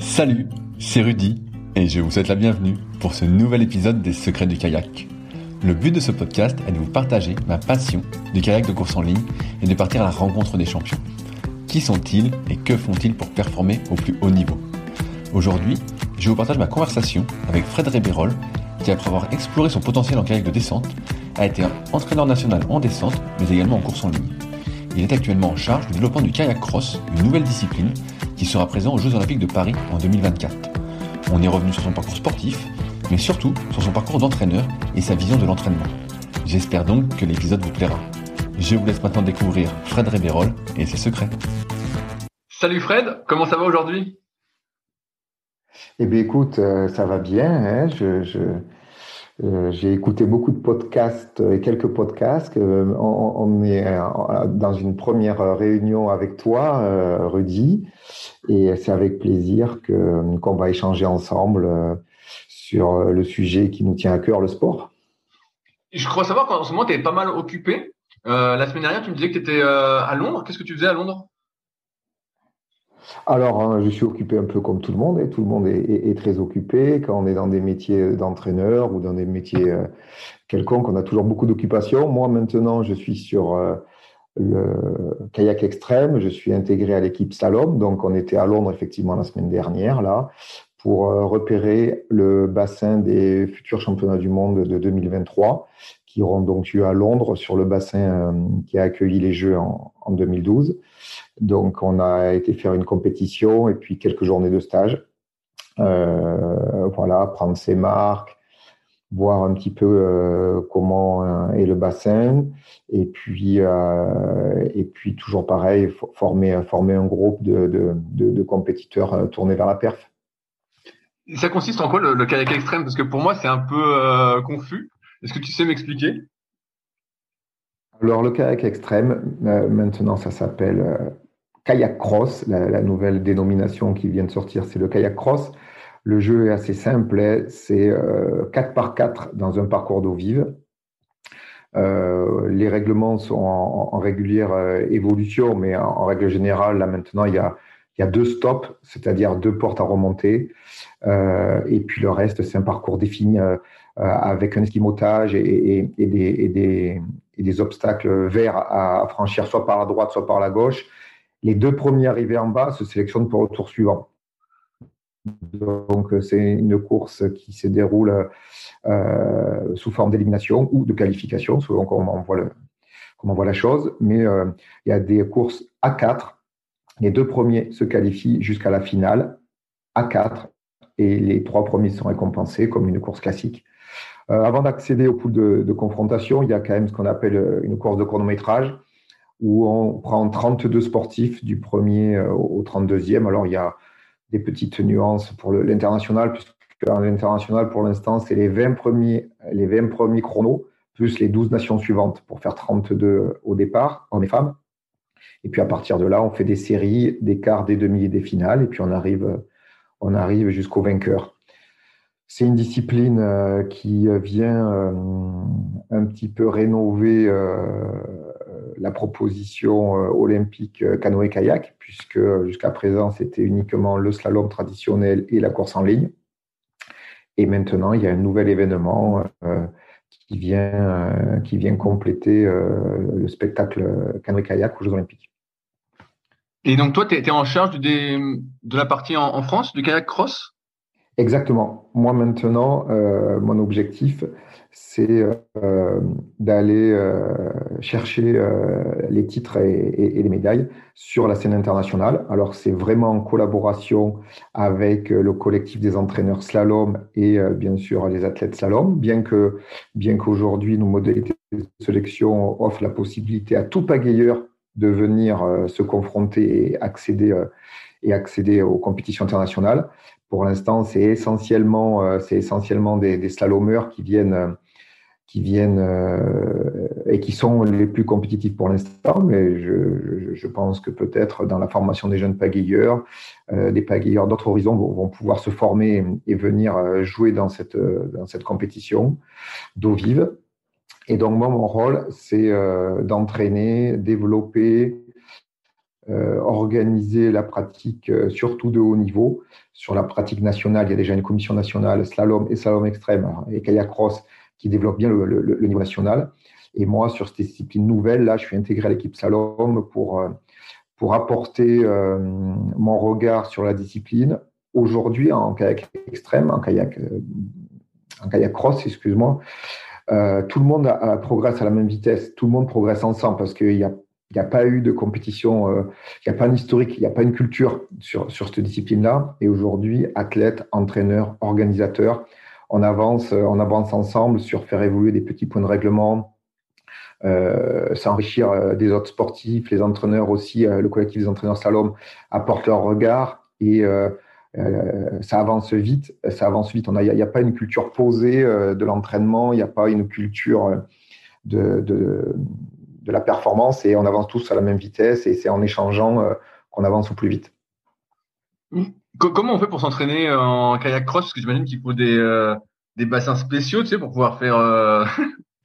Salut, c'est Rudy et je vous souhaite la bienvenue pour ce nouvel épisode des Secrets du kayak. Le but de ce podcast est de vous partager ma passion du kayak de course en ligne et de partir à la rencontre des champions. Qui sont-ils et que font-ils pour performer au plus haut niveau? Aujourd'hui, je vous partage ma conversation avec Fred Rébérol qui, après avoir exploré son potentiel en kayak de descente, a été entraîneur national en descente mais également en course en ligne. Il est actuellement en charge du développement du kayak cross, une nouvelle discipline qui sera présent aux Jeux Olympiques de Paris en 2024. On est revenu sur son parcours sportif, mais surtout sur son parcours d'entraîneur et sa vision de l'entraînement. J'espère donc que l'épisode vous plaira. Je vous laisse maintenant découvrir Fred Rébérol et ses secrets. Salut Fred, comment ça va aujourd'hui? Eh bien écoute, euh, ça va bien. Hein. je, euh, j'ai écouté beaucoup de podcasts et quelques podcasts. Euh, on, est dans une première réunion avec toi, Rudy, et c'est avec plaisir que qu'on va échanger ensemble sur le sujet qui nous tient à cœur, le sport. Je crois savoir qu'en ce moment, tu es pas mal occupé. la semaine dernière, tu me disais que tu étais à Londres. Qu'est-ce que tu faisais à Londres? Alors, hein, je suis occupé un peu comme tout le monde, et tout le monde est, très occupé. Quand on est dans des métiers d'entraîneur ou dans des métiers euh, quelconques, on a toujours beaucoup d'occupations. Moi, maintenant, je suis sur euh, le kayak extrême. Je suis intégré à l'équipe Salom. Donc, on était à Londres, effectivement, la semaine dernière, là, pour euh, repérer le bassin des futurs championnats du monde de 2023, qui auront donc lieu à Londres sur le bassin qui a accueilli les Jeux en, en 2012. Donc, on a été faire une compétition et puis quelques journées de stage. Euh, voilà, prendre ses marques, voir un petit peu euh, comment euh, est le bassin, et puis et puis toujours pareil, former former un groupe de, de, compétiteurs tournés vers la perf. Ça consiste en quoi le, le kayak extrême? Parce que pour moi c'est un peu confus. Est-ce que tu sais m'expliquer? Alors le kayak extrême, maintenant ça s'appelle kayak cross, la, nouvelle dénomination qui vient de sortir, c'est le kayak cross. Le jeu est assez simple, c'est 4 euh, par 4 dans un parcours d'eau vive. Euh, les règlements sont en, régulière euh, évolution, mais en, règle générale, là maintenant, il y a deux stops, c'est-à-dire deux portes à remonter. et puis le reste, c'est un parcours défini avec un esquimotage et, des, obstacles verts à franchir, soit par la droite, soit par la gauche. Les deux premiers arrivés en bas se sélectionnent pour le tour suivant. Donc, c'est une course qui se déroule euh, sous forme d'élimination ou de qualification, selon comment on voit, la chose. Mais euh, il y a des courses à 4. Les deux premiers se qualifient jusqu'à la finale à 4 et les trois premiers sont récompensés comme une course classique. Euh, avant d'accéder au pool de, confrontation, il y a quand même ce qu'on appelle une course de chronométrage où on prend 32 sportifs du premier euh, au 32e. Alors, il y a des petites nuances pour l'international, puisque l'international, pour l'instant, c'est les 20 premiers, les 20 premiers chronos, plus les 12 nations suivantes pour faire 32 au départ, et femmes. Et puis, à partir de là, on fait des séries, des quarts, des demi et des finales, et puis on arrive, on arrive jusqu'au vainqueur. C'est une discipline euh, qui vient un petit peu rénové la proposition olympique canoë-kayak, puisque jusqu'à présent, c'était uniquement le slalom traditionnel et la course en ligne. Et maintenant, il y a un nouvel événement qui, vient, qui vient compléter le spectacle canoë-kayak aux Jeux olympiques. Et donc, toi, tu es, en charge de la partie en, France, du kayak cross? Exactement. Moi, maintenant, euh, mon objectif, c'est euh, d'aller euh, chercher les titres et, les médailles sur la scène internationale. Alors, c'est vraiment en collaboration avec le collectif des entraîneurs slalom et bien sûr les athlètes slalom, bien que bien qu'aujourd'hui, nos modalités de sélection offrent la possibilité à tout pagayeur de venir se confronter et accéder, et accéder aux compétitions internationales. Pour l'instant, c'est essentiellement, euh, c'est essentiellement des, des slalomeurs qui viennent qui viennent et qui sont les plus compétitifs pour l'instant, mais je, pense que peut-être dans la formation des jeunes pagayeurs, des pagayeurs d'autres horizons vont, pouvoir se former et venir jouer dans cette, dans cette compétition d'eau vive. Et donc, moi, mon rôle, c'est euh, d'entraîner, développer, euh, organiser la pratique, euh, surtout de haut niveau. Sur la pratique nationale, il y a déjà une commission nationale slalom et slalom extrême et kayak cross qui développe bien le, niveau national. Et moi, sur cette discipline nouvelle, là, je suis intégré à l'équipe slalom pour, pour apporter mon regard sur la discipline. Aujourd'hui, en kayak extrême, en kayak, kayak cross, excuse-moi, euh, tout le monde progresse à la même vitesse, tout le monde progresse ensemble parce qu'il n'y a, a, pas eu de compétition, euh, il n'y a pas un historique, il n'y a pas une culture sur, sur cette discipline-là. Et aujourd'hui, athlètes, entraîneurs, organisateurs, on avance, on avance ensemble sur faire évoluer des petits points de règlement, euh, s'enrichir des autres sportifs, les entraîneurs aussi, le collectif des entraîneurs Salom apporte leur regard et euh, ça avance vite, ça avance vite. Il n'y a, pas une culture posée euh, de l'entraînement, il n'y a pas une culture euh, de, de, la performance et on avance tous à la même vitesse et c'est en échangeant qu'on avance au plus vite. Comment on fait pour s'entraîner en kayak cross? Parce que j'imagine qu'il faut des, des bassins spéciaux tu sais, pour pouvoir faire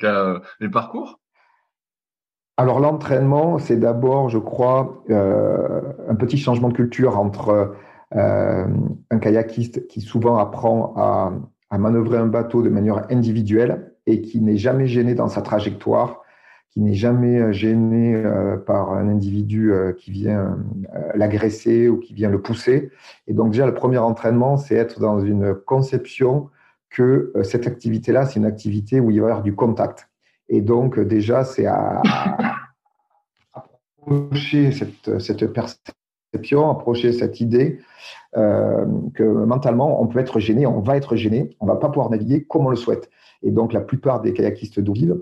les parcours. Alors l'entraînement, c'est d'abord, je crois, un petit changement de culture entre euh, un kayakiste qui souvent apprend à, à manœuvrer un bateau de manière individuelle et qui n'est jamais gêné dans sa trajectoire, qui n'est jamais gêné euh, par un individu euh, qui vient l'agresser ou qui vient le pousser. Et donc déjà, le premier entraînement, c'est être dans une conception que cette activité-là, c'est une activité où il va y avoir du contact. Et donc déjà, c'est à, approcher cette, cette approcher cette idée euh, que mentalement, on peut être gêné, on va être gêné, on va pas pouvoir naviguer comme on le souhaite. Et donc, la plupart des kayakistes vive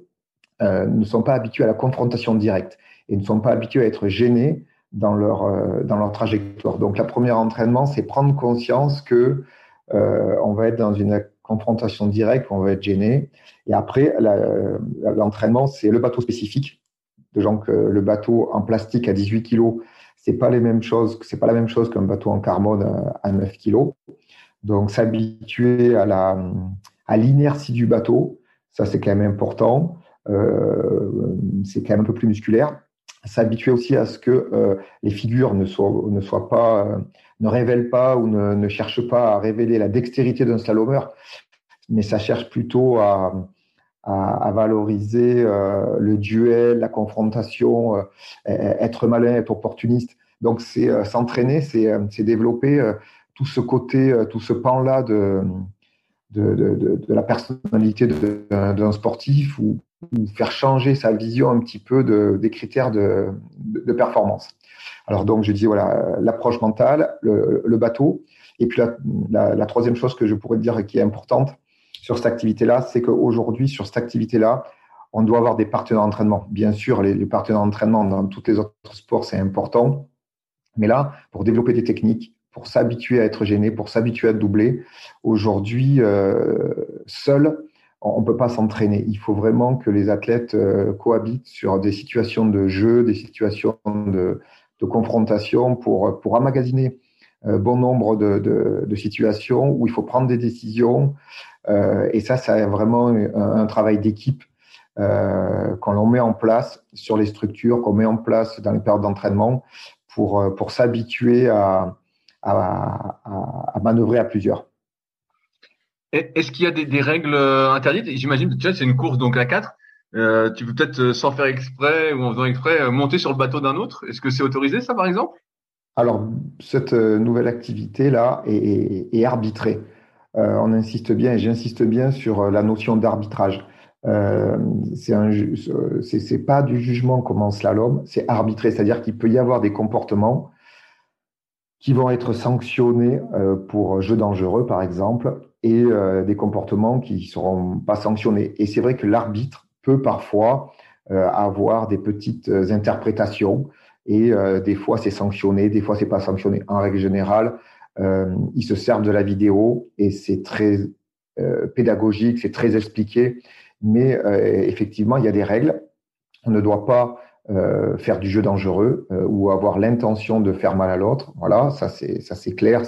euh, ne sont pas habitués à la confrontation directe et ne sont pas habitués à être gênés dans leur, euh, dans leur trajectoire. Donc, la première entraînement, c'est prendre conscience que on va être dans une confrontation directe, on va être gêné. Et après, l'entraînement, c'est le bateau spécifique. Donc, le bateau en plastique à 18 kg, c'est pas les mêmes choses, c'est pas la même chose qu'un bateau en carbone à 9 kg. Donc, s'habituer à la, à l'inertie du bateau, ça c'est quand même important. Euh, c'est quand même un peu plus musculaire. S'habituer aussi à ce que euh, les figures ne soient, ne soient pas, euh, ne révèlent pas ou ne, ne cherchent pas à révéler la dextérité d'un slalomeur, mais ça cherche plutôt à, à, valoriser le duel, la confrontation, être malin, être opportuniste. Donc, c'est s'entraîner, c'est développer tout ce côté, tout ce pan-là de, de, de, la personnalité d'un sportif faire changer sa vision un petit peu des critères de, performance. Alors donc, je dis voilà l'approche mentale, le, bateau, et puis la, troisième chose que je pourrais dire qui est importante, sur cette activité-là, c'est qu'aujourd'hui, sur cette activité-là, on doit avoir des partenaires d'entraînement. Bien sûr, les, partenaires d'entraînement dans tous les autres sports, c'est important. Mais là, pour développer des techniques, pour s'habituer à être gêné, pour s'habituer à doubler, aujourd'hui, euh, seul, on ne peut pas s'entraîner. Il faut vraiment que les athlètes euh, cohabitent sur des situations de jeu, des situations de, confrontation pour, pour emmagasiner euh, bon nombre de, de, situations où il faut prendre des décisions, euh, et ça, c'est vraiment un, travail d'équipe euh, qu'on met en place sur les structures, qu'on met en place dans les périodes d'entraînement pour, pour s'habituer à, à, manœuvrer à plusieurs. Est-ce qu'il y a des, règles interdites? J'imagine que c'est une course donc à quatre. Euh, tu peux peut-être sans faire exprès ou en faisant exprès monter sur le bateau d'un autre. Est-ce que c'est autorisé ça par exemple? Alors cette nouvelle activité là est, arbitrée. Euh, on insiste bien et j'insiste bien sur la notion d'arbitrage. Euh, c'est pas du jugement comme en slalom, c'est arbitré, c'est-à-dire qu'il peut y avoir des comportements qui vont être sanctionnés euh, pour jeu dangereux, par exemple, et euh, des comportements qui ne seront pas sanctionnés. Et c'est vrai que l'arbitre peut parfois euh, avoir des petites interprétations, et des fois c'est sanctionné, des fois c'est pas sanctionné. En règle générale, ils se servent de la vidéo et c'est très pédagogique, c'est très expliqué mais euh, effectivement, il y a des règles. On ne doit pas euh, faire du jeu dangereux euh, ou avoir l'intention de faire mal à l'autre. Voilà, ça c'est ça c'est clair.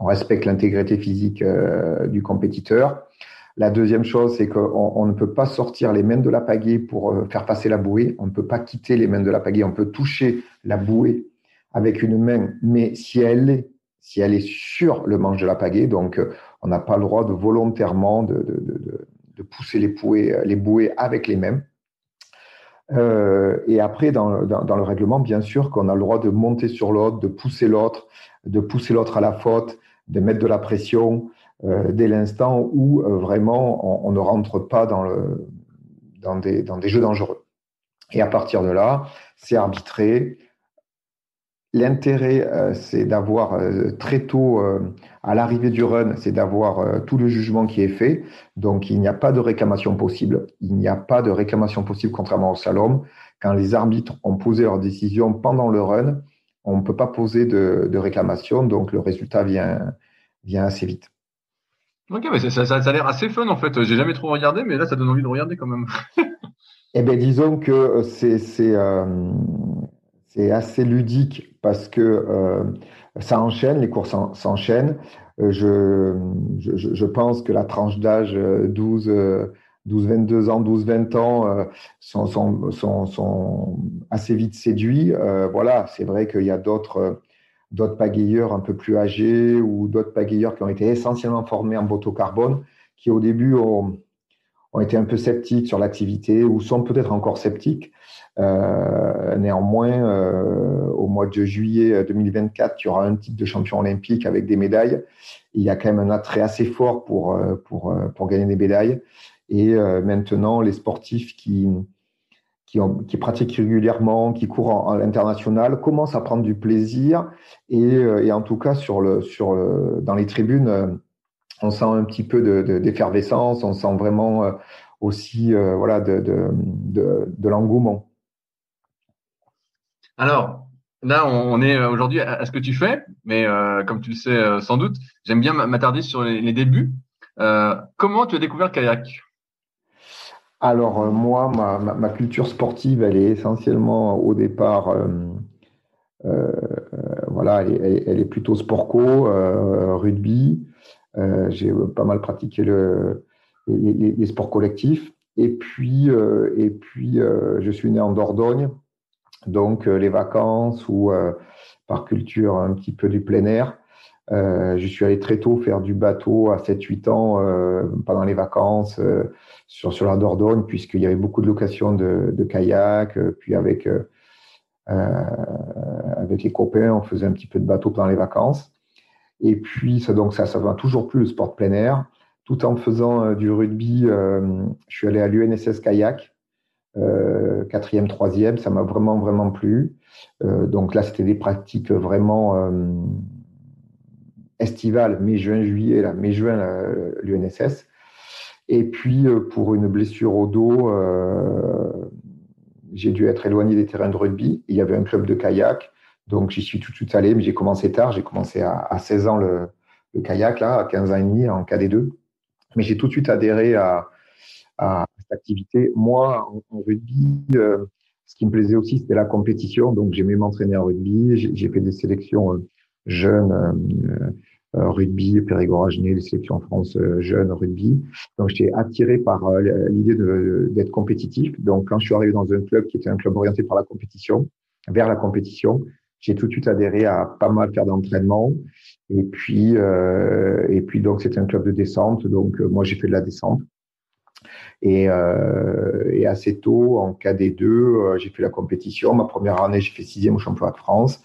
On respecte l'intégrité physique du compétiteur. La deuxième chose, c'est qu'on on ne peut pas sortir les mains de la pagaie pour faire passer la bouée. On ne peut pas quitter les mains de la pagaie. On peut toucher la bouée avec une main, mais si elle est, si elle est sur le manche de la pagaie, donc on n'a pas le droit de volontairement de, de, de, pousser les bouées, euh, avec les. Euh, et après, dans, le règlement, bien sûr qu'on a le droit de monter sur l'autre, de pousser l'autre, de pousser l'autre à la faute, de mettre de la pression euh, dès l'instant où vraiment on, ne rentre pas dans, le, dans, des, dans des jeux dangereux. Et à partir de là, c'est arbitré, L'intérêt, euh, c'est d'avoir euh, très tôt, euh, à l'arrivée du run, c'est d'avoir tout le jugement qui est fait. Donc, il n'y a pas de réclamation possible. Il n'y a pas de réclamation possible, contrairement au slalom. Quand les arbitres ont posé leur décision pendant le run, on ne peut pas poser de, réclamation. Donc, le résultat vient, vient assez vite. Ok, mais ça, ça, a l'air assez fun en fait. J'ai jamais trop regardé, mais là, ça donne envie de regarder quand même. eh bien, disons que c'est c'est assez ludique parce que euh, ça enchaîne, les courses s'enchaînent. Euh, je, je, je, pense que la tranche d'âge 12, 12, 22 ans, 12, 20 ans sont, sont, assez vite séduits. Euh, voilà, c'est vrai qu'il y a d'autres d'autres pagayeurs un peu plus âgés ou d'autres pagayeurs qui ont été essentiellement formés en moto carbone, qui au début ont, été un peu sceptiques sur l'activité ou sont peut-être encore sceptiques. Euh, néanmoins, euh, au mois de juillet 2024, il y aura un titre de champion olympique avec des médailles. Il y a quand même un attrait assez fort euh, pour, pour gagner des médailles. Et maintenant, les sportifs qui, qui, pratiquent régulièrement, qui courent à l'international, commencent à prendre du plaisir. Et, et en tout cas, sur le, sur dans les tribunes, on sent un petit peu d'effervescence, on sent vraiment euh, aussi euh, voilà, de, de, l'engouement. Alors, là, on est aujourd'hui à ce que tu fais, mais euh, comme tu le sais sans doute, j'aime bien m'attarder sur les, débuts. comment tu as découvert le kayak? Alors, moi, ma, culture sportive, elle est essentiellement au départ, voilà, elle est, plutôt sport co, rugby. Euh, j'ai pas mal pratiqué le, les, sports collectifs. Et puis, euh, et puis euh, je suis né en Dordogne, donc les vacances ou par culture un petit peu du plein air. Je suis allé très tôt faire du bateau à 7-8 ans pendant les vacances sur, sur la Dordogne, puisqu'il y avait beaucoup de locations de, kayak. puis avec, les copains, on faisait un petit peu de bateau pendant les vacances. Et puis, ça, donc, ça, ça toujours plus le sport plein air. Tout en faisant euh, du rugby, euh, je suis allé à l'UNSS Kayak, euh, quatrième, troisième, ça m'a vraiment, vraiment plu. donc là, c'était des pratiques vraiment estivales, mai, juin, juillet, là, mai, juin, l'UNSS. Et puis, pour une blessure au dos, j'ai dû être éloigné des terrains de rugby. Il y avait un club de kayak. Donc, j'y suis tout de suite allé, mais j'ai commencé tard. J'ai commencé à, 16 ans le, kayak, là, à 15 ans et demi, en KD2. Mais j'ai tout de suite adhéré à, cette activité. Moi, en, rugby, euh, ce qui me plaisait aussi, c'était la compétition. Donc, j'aimais m'entraîner en rugby. J'ai fait des sélections euh, jeunes rugby, Périgord les sélections en France jeunes rugby. Donc j'étais attiré par l'idée d'être compétitif. Donc quand je suis arrivé dans un club qui était un club orienté par la compétition, vers la compétition, j'ai tout de suite adhéré à pas mal faire d'entraînement. Et puis, euh, et puis donc c'était un club de descente. Donc moi j'ai fait de la descente. Et, euh, et assez tôt, en KD2, euh, j'ai fait la compétition. Ma première année, j'ai fait sixième au championnat de France.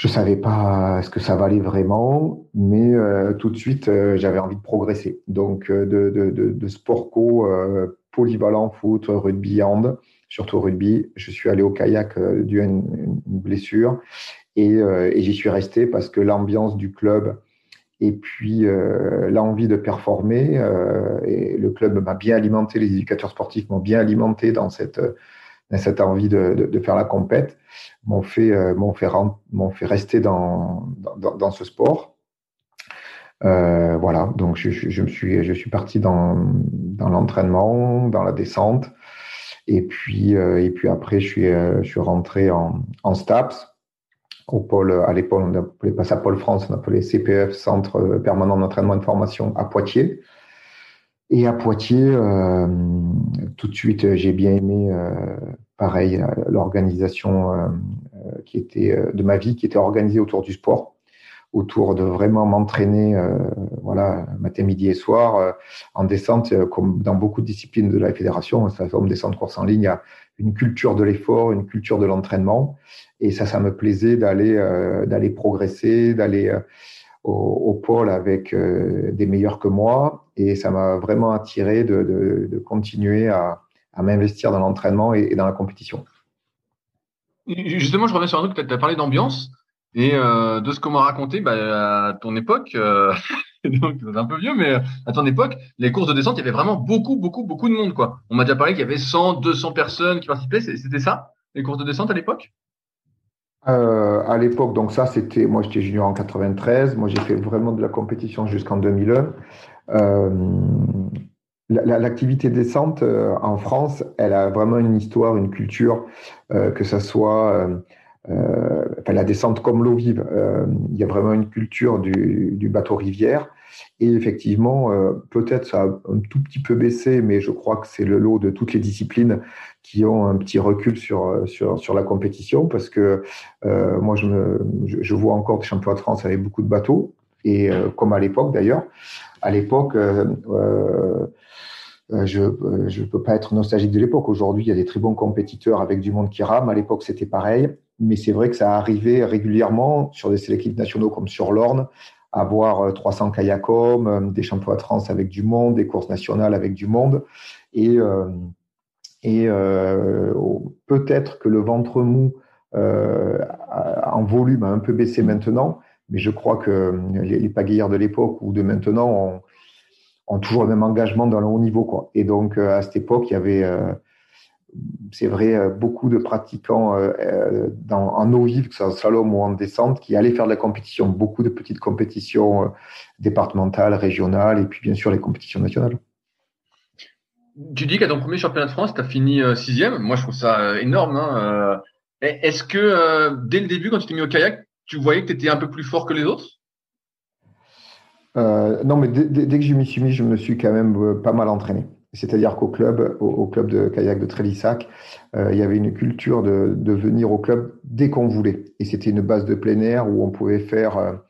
Je savais pas ce que ça valait vraiment, mais euh, tout de suite, euh, j'avais envie de progresser. Donc, de, de, sport co, polyvalent, foot, rugby, hand, surtout rugby. Je suis allé au kayak dû à une, blessure et, j'y suis resté parce que l'ambiance du club et puis euh, l'envie de performer. Euh, le club m'a bien alimenté, les éducateurs sportifs m'ont bien alimenté dans cette, cette envie de, de, faire la compète, m'ont fait, euh, m'ont fait, fait rester dans, dans, ce sport. Euh, voilà, donc je, je, me suis, je suis parti dans, dans l'entraînement, dans la descente, et puis, euh, et puis après je suis, je suis rentré en, en STAPS au pôle, à l'époque, on n'appelait pas ça Pôle France, on appelait CPF, Centre Permanent d'entraînement et de formation à Poitiers. Et à Poitiers, euh, tout de suite, j'ai bien aimé, euh, pareil, l'organisation euh, qui était de ma vie, qui était organisée autour du sport, autour de vraiment m'entraîner, voilà, matin, midi et soir, en descente, comme dans beaucoup de disciplines de la fédération, ça forme descente course en ligne, il y a une culture de l'effort, une culture de l'entraînement. Et ça, ça me plaisait d'aller euh, d'aller progresser, d'aller euh, au, pôle avec euh, des meilleurs que moi. Et ça m'a vraiment attiré de, continuer à, à m'investir dans l'entraînement et, dans la compétition. Justement, je reviens sur un truc, tu as parlé d'ambiance. Et euh, de ce qu'on m'a raconté, bah, à ton époque, euh, donc un peu vieux, mais à ton époque, les courses de descente, il y avait vraiment beaucoup, beaucoup, beaucoup de monde. quoi. On m'a déjà parlé qu'il y avait 100, 200 personnes qui participaient. C'était ça, les courses de descente à l'époque? Euh, à l'époque, donc ça, c'était, moi j'étais junior en 93, moi j'ai fait vraiment de la compétition jusqu'en 2001. Euh, L'activité descente euh, en France, elle a vraiment une histoire, une culture, euh, que ça soit euh, euh la descente comme l'eau vive. il y a vraiment une culture du, bateau rivière. Et effectivement, peut-être ça a un tout petit peu baissé, mais je crois que c'est le lot de toutes les disciplines qui ont un petit recul sur, sur, la compétition parce que euh, moi, je, vois encore des championnats de France avec beaucoup de bateaux, et euh, comme à l'époque d'ailleurs. À l'époque, euh, euh je ne peux pas être nostalgique de l'époque. Aujourd'hui, il y a des très bons compétiteurs avec du monde qui rame. À l'époque, c'était pareil. Mais c'est vrai que ça arrivait régulièrement sur des sélectifs nationaux comme sur l'Orne, avoir 300 kayakом, des championnats de France avec du monde, des courses nationales avec du monde. Et, euh, euh, peut-être que le ventre mou euh, en volume a un peu baissé maintenant, mais je crois que les, les pagailleurs de l'époque ou de maintenant ont, ont, toujours le même engagement dans le haut niveau. Quoi. Et donc, euh, à cette époque, il y avait, euh, c'est vrai, euh, beaucoup de pratiquants dans, en eau vive, que ce soit en slalom ou en descente, qui allaient faire de la compétition, beaucoup de petites compétitions départementales, régionales, et puis bien sûr les compétitions nationales tu dis qu'à ton premier championnat de France, tu as fini euh, sixième. Moi, je trouve ça euh, énorme. Hein, euh. Est-ce que dès le début, quand tu t'es mis au kayak, tu voyais que tu étais un peu plus fort que les autres? Non, mais dès, dès, que je m'y suis mis, je me suis quand même pas mal entraîné. C'est-à-dire qu'au club, au, club de kayak de Trélissac, il y avait une culture de, venir au club dès qu'on voulait. Et c'était une base de plein air où on pouvait faire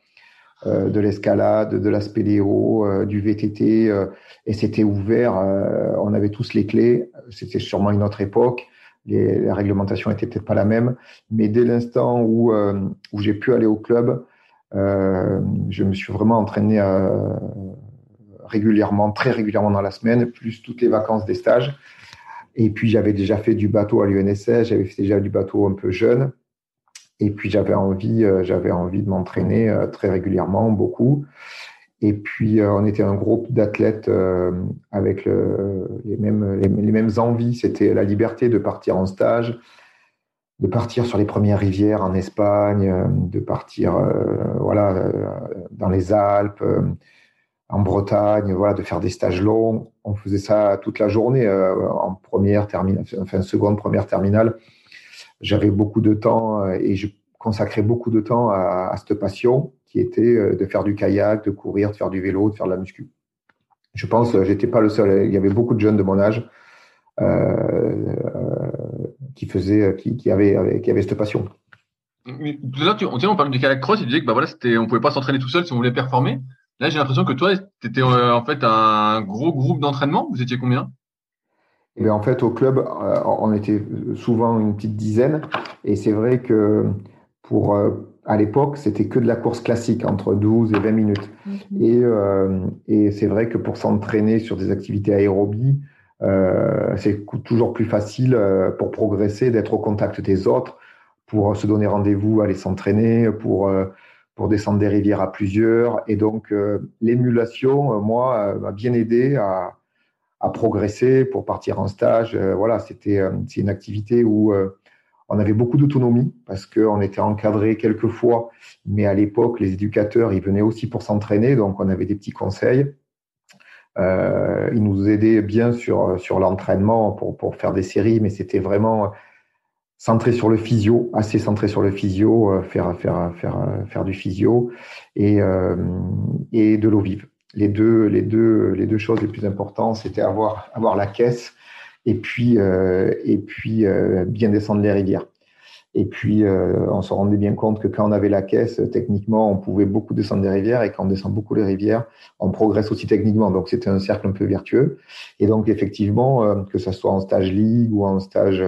euh, de l'escalade, de la spéléo, euh, du VTT, euh, et c'était ouvert. on avait tous les clés. C'était sûrement une autre époque. Les réglementations étaient peut-être pas la même, mais dès l'instant où, j'ai pu aller au club, je me suis vraiment entraîné régulièrement, très régulièrement dans la semaine, plus toutes les vacances des stages. Et puis j'avais déjà fait du bateau à l'UNSS, j'avais fait déjà du bateau un peu jeune. Et puis j'avais envie, euh, j'avais envie de m'entraîner euh, très régulièrement, beaucoup. Et puis euh, on était un groupe d'athlètes avec le, les, mêmes, les, mêmes envies. C'était la liberté de partir en stage, de partir sur les premières rivières en Espagne, de partir voilà dans les Alpes, en Bretagne, voilà, de faire des stages longs. On faisait ça toute la journée en première terminale, enfin seconde, première terminale j'avais beaucoup de temps euh, et je consacrais beaucoup de temps à, cette passion. qui était de faire du kayak, de courir, de faire du vélo, de faire de la muscu. Je pense j'étais pas le seul. Il y avait beaucoup de jeunes de mon âge qui faisaient, qui, avaient, qui avaient cette passion. Tout à l'heure, on, on parlait du kayak cross, il disait que bah voilà, c'était, on pouvait pas s'entraîner tout seul si on voulait performer. Là, j'ai l'impression que toi, tu étais en fait un gros groupe d'entraînement. Vous étiez combien? Et eh en fait, au club, euh, on était souvent une petite dizaine. Et c'est vrai que pour, euh, à l'époque, c'était que de la course classique, entre 12 et 20 minutes. Mhm. Et, euh, et c'est vrai que pour s'entraîner sur des activités aérobies, c'est toujours plus facile pour progresser d'être au contact des autres, pour se donner rendez-vous, aller s'entraîner, pour, pour descendre des rivières à plusieurs. Et donc, l'émulation, moi, m'a bien aidé à progresser pour partir en stage. Euh, voilà, c'était euh, une activité où euh, on avait beaucoup d'autonomie parce qu'on était encadré quelquefois, mais à l'époque, les éducateurs, ils venaient aussi pour s'entraîner, donc on avait des petits conseils. ils nous aidaient bien sur, sur l'entraînement pour, pour faire des séries, mais c'était vraiment centré sur le physio, assez centré sur le physio, faire, faire, faire, faire du physio et, et de l'eau vive les deux, les deux, les deux choses les plus importantes, c'était avoir, avoir la caisse et puis, euh, et puis euh, bien descendre les rivières. Et puis, euh, on se rendait bien compte que quand on avait la caisse, techniquement, on pouvait beaucoup descendre des rivières. Et quand on descend beaucoup les rivières, on progresse aussi techniquement. Donc, c'était un cercle un peu vertueux. Et donc, effectivement, que ce soit en stage ligue ou en stage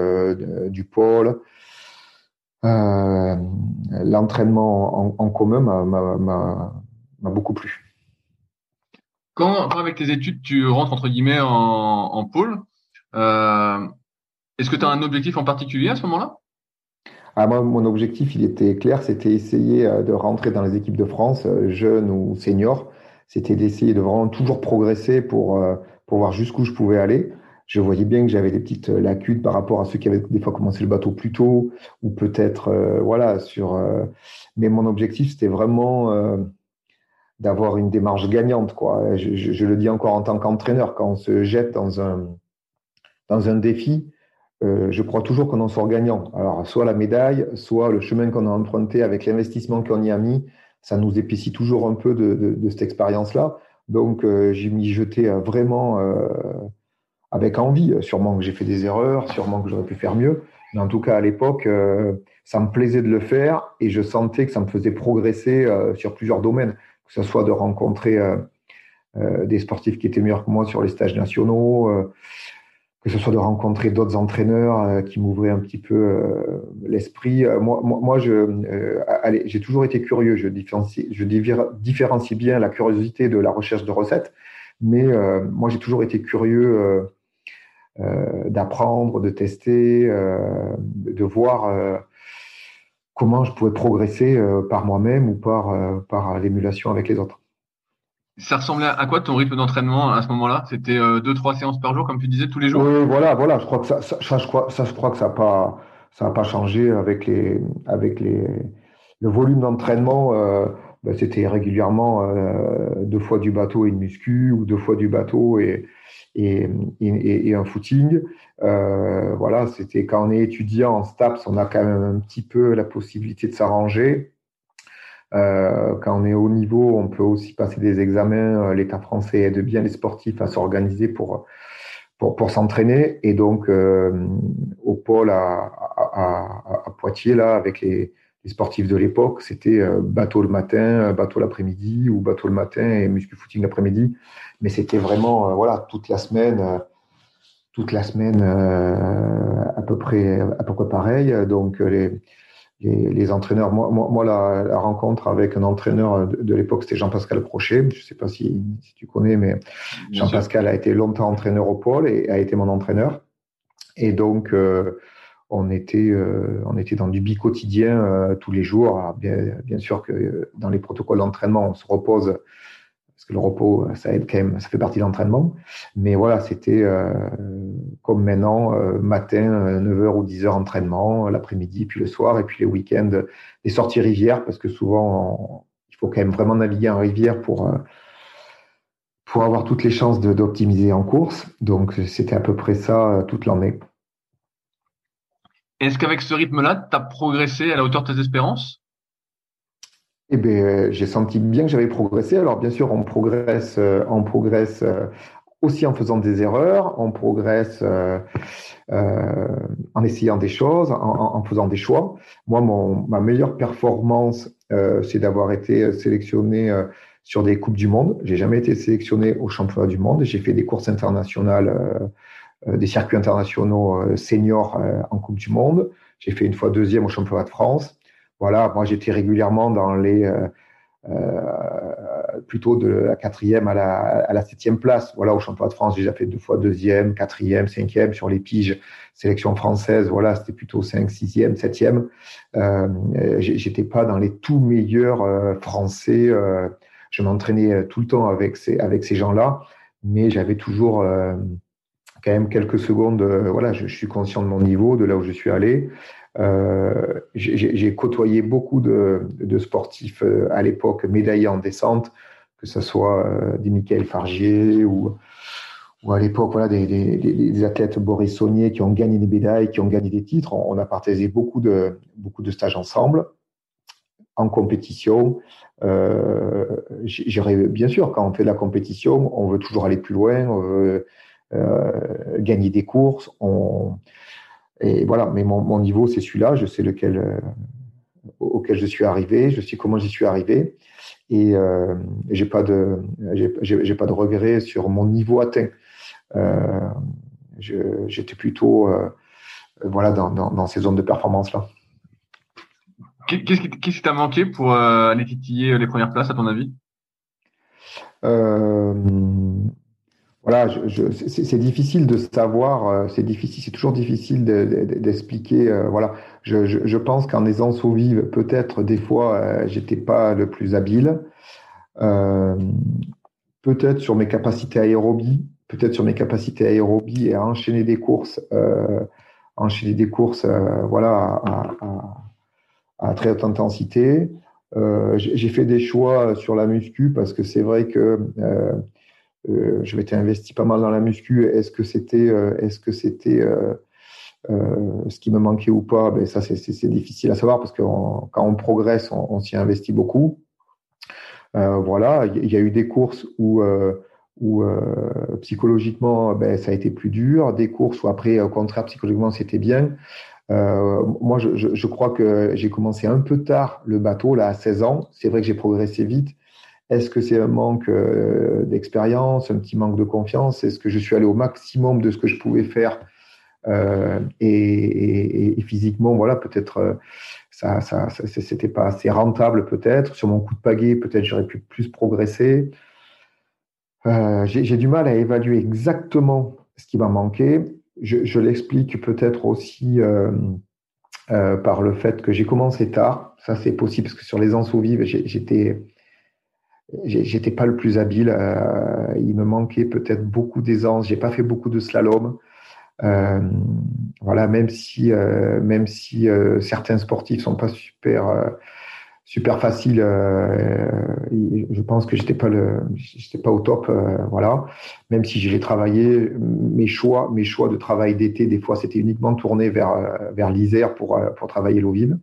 du pôle, l'entraînement en, commun m'a beaucoup plu. Quand, avec tes études, tu rentres entre guillemets en, en pôle, euh, est-ce que tu as un objectif en particulier à ce moment-là? Ah, moi, mon objectif, il était clair, c'était essayer euh, de rentrer dans les équipes de France, euh, jeunes ou seniors. C'était d'essayer de vraiment toujours progresser pour, pour voir jusqu'où je pouvais aller. Je voyais bien que j'avais des petites lacunes par rapport à ceux qui avaient des fois commencé le bateau plus tôt, ou peut-être, voilà, sur. mais mon objectif, c'était vraiment d'avoir une démarche gagnante. Quoi. Je, le dis encore en tant qu'entraîneur, quand on se jette dans un, dans un défi, euh, je crois toujours qu'on en sort gagnant. Alors, soit la médaille, soit le chemin qu'on a emprunté avec l'investissement qu'on y a mis, ça nous épaissit toujours un peu de, cette expérience-là. Donc, euh, j'ai m'y jeté euh, vraiment avec envie. Sûrement que j'ai fait des erreurs, sûrement que j'aurais pu faire mieux. Mais en tout cas, à l'époque, ça me plaisait de le faire et je sentais que ça me faisait progresser sur plusieurs domaines que ce soit de rencontrer euh, euh, des sportifs qui étaient meilleurs que moi sur les stages nationaux, euh, que ce soit de rencontrer d'autres entraîneurs qui m'ouvraient un petit peu l'esprit. moi, moi, j'ai toujours été curieux. Je différencie, bien la curiosité de la recherche de recettes, mais moi, j'ai toujours été curieux d'apprendre, de tester, de voir comment je pouvais progresser euh, par moi-même ou euh, par l'émulation avec les autres. Ça ressemblait à quoi ton rythme d'entraînement à ce moment-là? C'était euh, deux, trois séances par jour, comme tu disais, tous les jours? Oui, voilà, voilà. Je crois que ça, ça, je crois, ça, je crois que ça n'a pas, ça pas changé avec les, avec les, le volume d'entraînement. Ben, c'était régulièrement deux fois du bateau et une muscu, ou deux fois du bateau et, et, et, et un footing. Euh, voilà, c'était quand on est étudiant en STAPS, on a quand même un petit peu la possibilité de s'arranger. Euh, quand on est au niveau, on peut aussi passer des examens. Euh, L'État français aide bien les sportifs à s'organiser pour, pour, pour s'entraîner. Et donc, euh, au pôle à, Poitiers, là, avec les, sportifs de l'époque, c'était bateau le matin, bateau l'après-midi ou bateau le matin et muscu footing l'après-midi. Mais c'était vraiment, voilà, toute la semaine, toute la semaine à peu près, à peu près pareil. Donc les, les, les entraîneurs, moi, moi, moi la, rencontre avec un entraîneur de, l'époque, c'était Jean-Pascal Crochet. Je ne sais pas si, si, tu connais, mais Jean-Pascal a été longtemps entraîneur au pôle et a été mon entraîneur. Et donc, on était, euh, on était dans du bi-quotidien euh, tous les jours. bien, bien, sûr que euh, dans les protocoles d'entraînement, on se repose, parce que le repos, ça aide quand même, ça fait partie de l'entraînement. Mais voilà, c'était comme maintenant, matin, 9h ou 10h entraînement, l'après-midi, puis le soir, et puis les week-ends, des sorties rivières, parce que souvent, il faut quand même vraiment naviguer en rivière pour pour avoir toutes les chances d'optimiser en course. Donc, c'était à peu près ça toute l'année. Est-ce qu'avec ce rythme-là, tu as progressé à la hauteur de tes espérances? Eh bien, j'ai senti bien que j'avais progressé. Alors, bien sûr, on progresse, on progresse aussi en faisant des erreurs, on progresse euh, euh, en essayant des choses, en, faisant des choix. Moi, mon, ma meilleure performance, euh, c'est d'avoir été sélectionné euh, sur des coupes du monde. J'ai jamais été sélectionné au championnat du monde. J'ai fait des courses internationales, euh, des circuits internationaux seniors en coupe du monde. J'ai fait une fois deuxième au championnat de France. Voilà, moi j'étais régulièrement dans les euh, plutôt de la quatrième à la, à la septième place. Voilà, au championnat de France, j'ai déjà fait deux fois deuxième, quatrième, cinquième sur les piges. Sélection française, voilà, c'était plutôt cinq, sixième, septième. Euh, J'étais pas dans les tout meilleurs euh, français. Euh, je m'entraînais tout le temps avec ces, avec ces gens-là, mais j'avais toujours euh, quand même quelques secondes. voilà, je, suis conscient de mon niveau, de là où je suis allé. Euh, j'ai côtoyé beaucoup de, sportifs euh, à l'époque médaillés en descente, que ce soit euh, des Michael Fargier ou, à l'époque voilà, des, des, des, athlètes Boris Saunier qui ont gagné des médailles, qui ont gagné des titres. On, a partagé beaucoup de, beaucoup de stages ensemble en compétition. Euh, bien sûr, quand on fait de la compétition, on veut toujours aller plus loin, on veut gagner des courses. Et voilà, mais mon, mon niveau, c'est celui-là. Je sais lequel, euh, auquel je suis arrivé. Je sais comment j'y suis arrivé. Et euh, j'ai pas de, j'ai pas de regrets sur mon niveau atteint. Euh, J'étais plutôt, euh, voilà, dans, dans, dans, ces zones de performance là. Qu'est-ce qui t'a manqué pour aller titiller les premières places, à ton avis? Voilà, c'est difficile de savoir, euh, c'est difficile, c'est toujours difficile d'expliquer. Euh, voilà, je, pense qu'en aisance au vive, peut-être des fois, euh, j'étais pas le plus habile. Euh, peut-être sur mes capacités aérobie, peut-être sur mes capacités aérobie et à enchaîner des courses, enchaîner des courses, voilà, à, à, très haute intensité. J'ai fait des choix sur la muscu parce que c'est vrai que euh, je m'étais investi pas mal dans la muscu. Est-ce que c'était, euh, est-ce que c'était euh, ce qui me manquait ou pas? Ben ça c'est difficile à savoir parce que quand on progresse, on, s'y investit beaucoup. voilà, il y, a eu des courses où psychologiquement ben, ça a été plus dur, des courses où après au contraire psychologiquement c'était bien. Euh, moi, je, je, crois que j'ai commencé un peu tard le bateau, là, à 16 ans. C'est vrai que j'ai progressé vite, est-ce que c'est un manque euh, d'expérience, un petit manque de confiance? Est-ce que je suis allé au maximum de ce que je pouvais faire euh, et, physiquement, voilà, peut-être euh, ça, ça, c'était pas assez rentable, peut-être. Sur mon coup de pagaie, peut-être j'aurais pu plus progresser. j'ai du mal à évaluer exactement ce qui m'a manqué. Je, l'explique peut-être aussi par le fait que j'ai commencé tard. Ça, c'est possible parce que sur les anseaux vives, j'étais J'étais pas le plus habile. Euh, il me manquait peut-être beaucoup d'aisance. J'ai pas fait beaucoup de slalom. Euh, voilà, même si euh, même si certains sportifs sont pas super super faciles, je pense que j'étais pas le j'étais pas au top. voilà, même si j'ai travaillé mes choix mes choix de travail d'été des fois c'était uniquement tourné vers vers l'Isère pour pour travailler l'eau vive.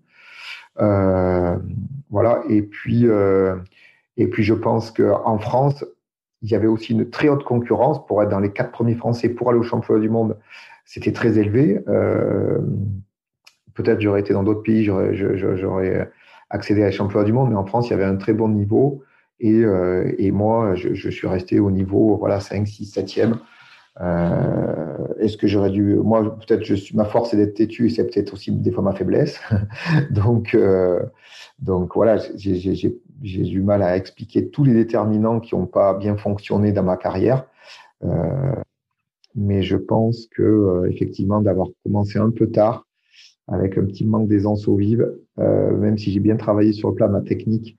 voilà, et puis et puis, je pense qu'en France, il y avait aussi une très haute concurrence pour être dans les quatre premiers Français pour aller au championnat du monde. C'était très élevé. Euh, Peut-être j'aurais été dans d'autres pays, j'aurais accédé à les championnats du monde, mais en France, il y avait un très bon niveau. Et, euh, moi, je, suis resté au niveau voilà 5, 6, 7e. Euh, Est-ce que j'aurais dû. Moi, peut-être, ma force, c'est d'être têtu et c'est peut-être aussi des fois ma faiblesse. donc, euh, donc voilà, j'ai j'ai du mal à expliquer tous les déterminants qui n'ont pas bien fonctionné dans ma carrière. Euh, mais je pense que euh, effectivement d'avoir commencé un peu tard, avec un petit manque d'aisance eaux vives, euh, même si j'ai bien travaillé sur le plan de ma technique,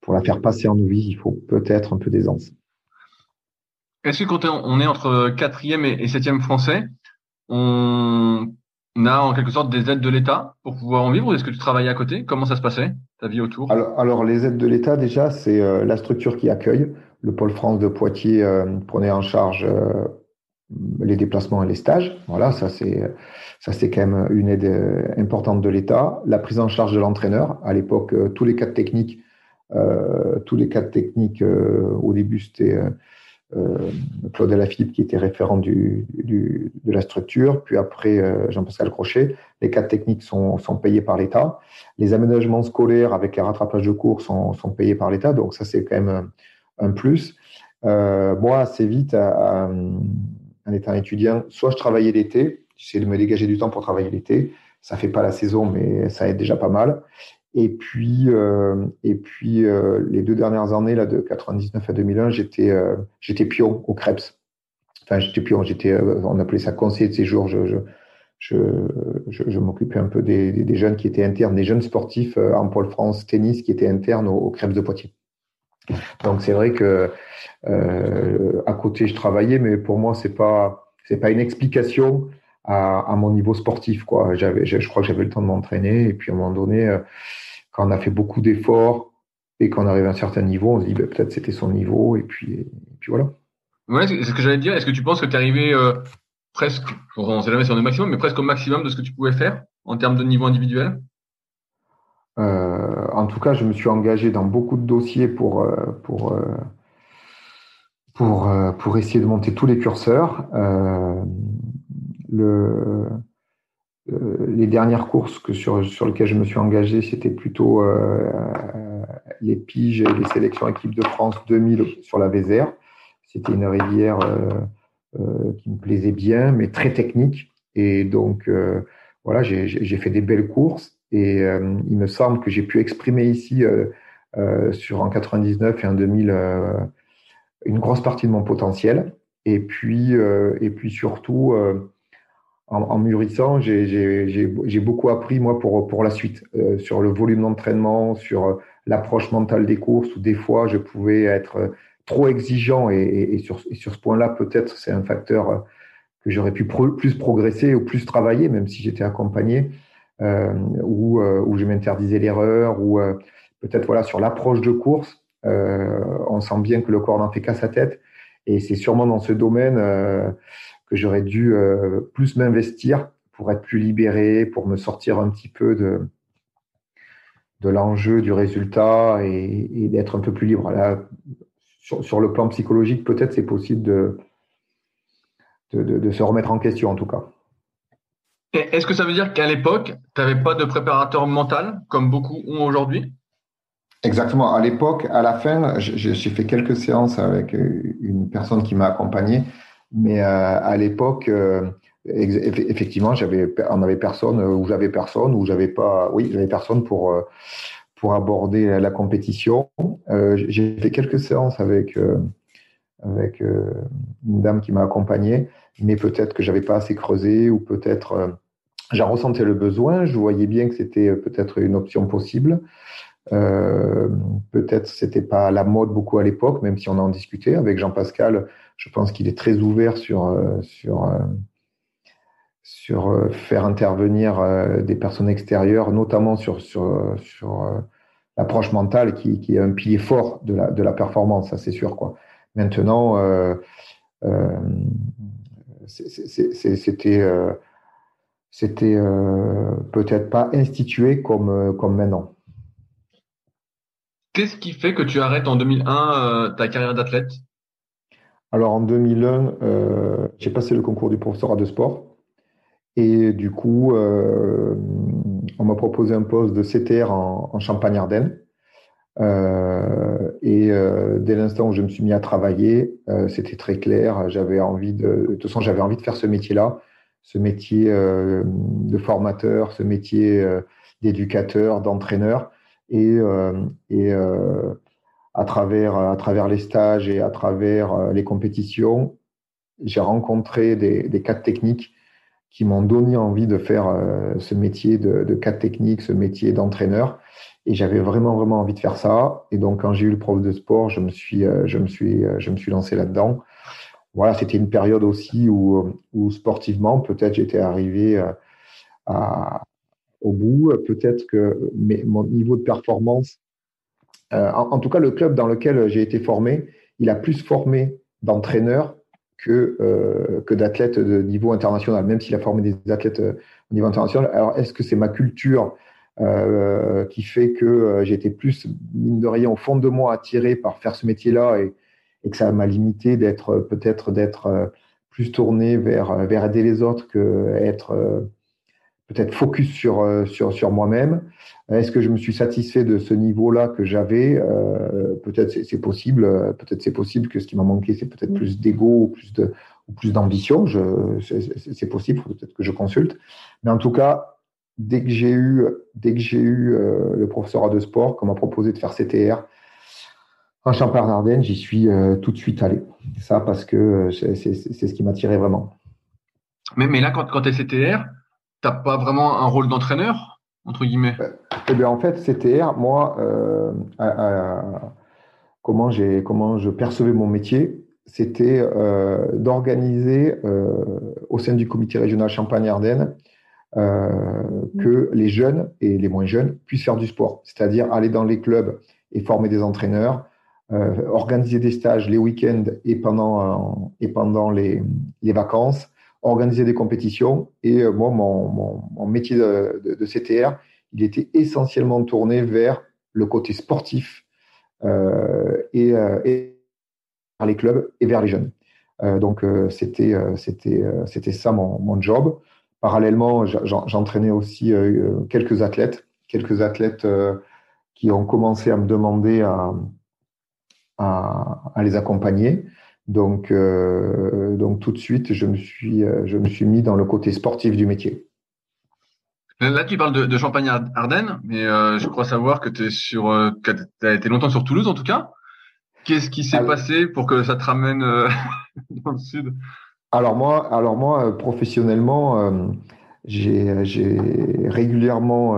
pour la faire passer en vive, il faut peut-être un peu d'aisance. Est-ce que quand on est entre quatrième et septième français, on on a en quelque sorte des aides de l'État pour pouvoir en vivre ou est-ce que tu travaillais à côté? Comment ça se passait, ta vie autour? Alors, les aides de l'État, déjà, c'est euh, la structure qui accueille. Le Pôle France de Poitiers euh, prenait en charge euh, les déplacements et les stages. Voilà, ça c'est ça c'est quand même une aide importante de l'État. La prise en charge de l'entraîneur. À l'époque, tous les cadres techniques tous les cadres techniques, au début, c'était Claude Alaphilippe qui était référent de la structure, puis après Jean-Pascal Crochet. Les cadres techniques sont, sont payés par l'État. Les aménagements scolaires avec les rattrapages de cours sont, payés par l'État, donc ça c'est quand même un, plus. moi, assez vite, en étant étudiant, soit je travaillais l'été, j'essayais de me dégager du temps pour travailler l'été, ça fait pas la saison, mais ça aide déjà pas mal. Et puis, euh, et puis euh, les deux dernières années, là, de 99 à 2001, j'étais euh, j'étais pion au Krebs. Enfin, j'étais pion, j'étais, on appelait ça conseiller de séjour. Je, je, je, je, m'occupais un peu des, des, jeunes qui étaient internes, des jeunes sportifs en Pôle France tennis qui étaient internes au, au de Poitiers. Donc c'est vrai que à côté je travaillais, mais pour moi c'est pas c'est pas une explication à, mon niveau sportif. Quoi. J'avais, je, crois que j'avais le temps de m'entraîner. Et puis à un moment donné, euh, quand on a fait beaucoup d'efforts et qu'on arrive à un certain niveau, on se dit ben, peut-être c'était son niveau. Et puis, puis voilà. Ouais, c'est ce que j'allais dire. Est-ce que tu penses que tu es arrivé euh, presque, on ne sait jamais sur le maximum, mais presque au maximum de ce que tu pouvais faire en termes de niveau individuel? Euh, En tout cas, je me suis engagé dans beaucoup de dossiers pour, pour, pour, pour essayer de monter tous les curseurs euh, les dernières courses que sur, sur lesquelles je me suis engagé, c'était plutôt euh, les piges et les sélections équipe de France 2000 sur la Vézère. C'était une rivière euh, qui me plaisait bien, mais très technique. Et donc, voilà, j'ai fait des belles courses. Et il me semble que j'ai pu exprimer ici, sur en 99 et en 2000, une grosse partie de mon potentiel. Et puis, et puis surtout, en, mûrissant, j'ai beaucoup appris, moi, pour, la suite, euh, sur le volume d'entraînement, sur euh, l'approche mentale des courses, où des fois, je pouvais être euh, trop exigeant. Et, sur, ce point-là, peut-être, c'est un facteur que j'aurais pu plus progresser ou plus travailler, même si j'étais accompagné, où, je m'interdisais l'erreur, ou peut-être sur l'approche de course, on sent bien que le corps n'en fait qu'à sa tête. Et c'est sûrement dans ce domaine que j'aurais dû euh, plus m'investir pour être plus libéré, pour me sortir un petit peu de, de l'enjeu, du résultat et, d'être un peu plus libre. Là, sur, le plan psychologique, peut-être c'est possible de, de, se remettre en question en tout cas. Est-ce que ça veut dire qu'à l'époque, tu n'avais pas de préparateur mental comme beaucoup ont aujourd'hui? Exactement. À l'époque, à la fin, j'ai fait quelques séances avec une personne qui m'a accompagné mais euh, à l'époque, euh, effectivement, j'avais, on avait personne, euh, ou j'avais personne, ou j'avais pas, oui, j'avais personne pour pour aborder la compétition. j'ai fait quelques séances avec avec une dame qui m'a accompagné, mais peut-être que j'avais pas assez creusé, ou peut-être j'en ressentais le besoin. Je voyais bien que c'était peut-être une option possible. Peut-être c'était pas la mode beaucoup à l'époque, même si on en discutait avec Jean-Pascal. Je pense qu'il est très ouvert sur, euh, sur, euh, sur euh, faire intervenir des personnes extérieures, notamment sur, sur, sur l'approche mentale qui, qui, est un pilier fort de la, de la performance, ça c'est sûr. Quoi. Maintenant, euh, euh, c'était peut-être pas institué comme, comme maintenant. Qu'est-ce qui fait que tu arrêtes en 2001 ta carrière d'athlète alors en 2001, euh, j'ai passé le concours du professorat de sport. Et du coup, euh, on m'a proposé un poste de CTR en, Champagne-Ardenne. Euh, et dès l'instant où je me suis mis à travailler, c'était très clair. J'avais envie de, de toute façon, j'avais envie de faire ce métier-là, ce métier de formateur, ce métier d'éducateur, d'entraîneur. Et à travers, à travers les stages et à travers euh, les compétitions, j'ai rencontré des, des cadres techniques qui m'ont donné envie de faire euh, ce métier de, de cadre technique, ce métier d'entraîneur. Et j'avais vraiment, vraiment envie de faire ça. Et donc, quand j'ai eu le prof de sport, je me suis, euh, je me suis, je me suis lancé là-dedans. Voilà, c'était une période aussi où, où sportivement, peut-être j'étais arrivé à, au bout. Peut-être que mais mon niveau de performance euh, en, tout cas, le club dans lequel j'ai été formé, il a plus formé d'entraîneurs que, euh, que d'athlètes de niveau international, même s'il a formé des athlètes euh, au niveau international. Alors, est-ce que c'est ma culture qui fait que j'étais plus, mine de rien, au fond de moi attiré par faire ce métier-là et, et, que ça m'a limité d'être peut-être d'être plus tourné vers, vers aider les autres que être peut-être focus sur, euh, sur, sur moi-même. Est-ce que je me suis satisfait de ce niveau-là que j'avais? Euh, Peut-être c'est possible. Peut-être c'est possible que ce qui m'a manqué, c'est peut-être plus d'ego ou plus de ou plus d'ambition. C'est possible. Peut-être que je consulte. Mais en tout cas, dès que j'ai eu dès que j'ai eu euh, le professorat de sport, qu'on m'a proposé de faire CTR en Champagne-Ardenne, j'y suis tout de suite allé. Ça parce que c'est ce qui m'attirait vraiment. Mais, mais là, quand, quand tu es CTR, t'as pas vraiment un rôle d'entraîneur entre guillemets? Euh, Eh bien, en fait, CTR, moi, euh, comment j'ai comment je percevais mon métier, c'était euh, d'organiser au sein du comité régional Champagne-Ardenne que les jeunes et les moins jeunes puissent faire du sport, c'est-à-dire aller dans les clubs et former des entraîneurs, organiser des stages les week-ends et pendant et pendant les, les vacances organiser des compétitions. Et euh, moi, mon, métier de, CTR, il était essentiellement tourné vers le côté sportif euh, et, euh, et, vers les clubs et vers les jeunes. donc, c'était c'était c'était ça mon, job. Parallèlement, j'entraînais aussi quelques athlètes, quelques athlètes qui ont commencé à me demander à les accompagner. Donc, euh, donc tout de suite, je me, suis, euh, je me suis mis dans le côté sportif du métier. Là, tu parles de, de Champagne-Ardenne, mais euh, je crois savoir que tu as été longtemps sur Toulouse en tout cas. Qu'est-ce qui s'est passé pour que ça te ramène dans le sud? Alors moi, alors moi, professionnellement, j'ai régulièrement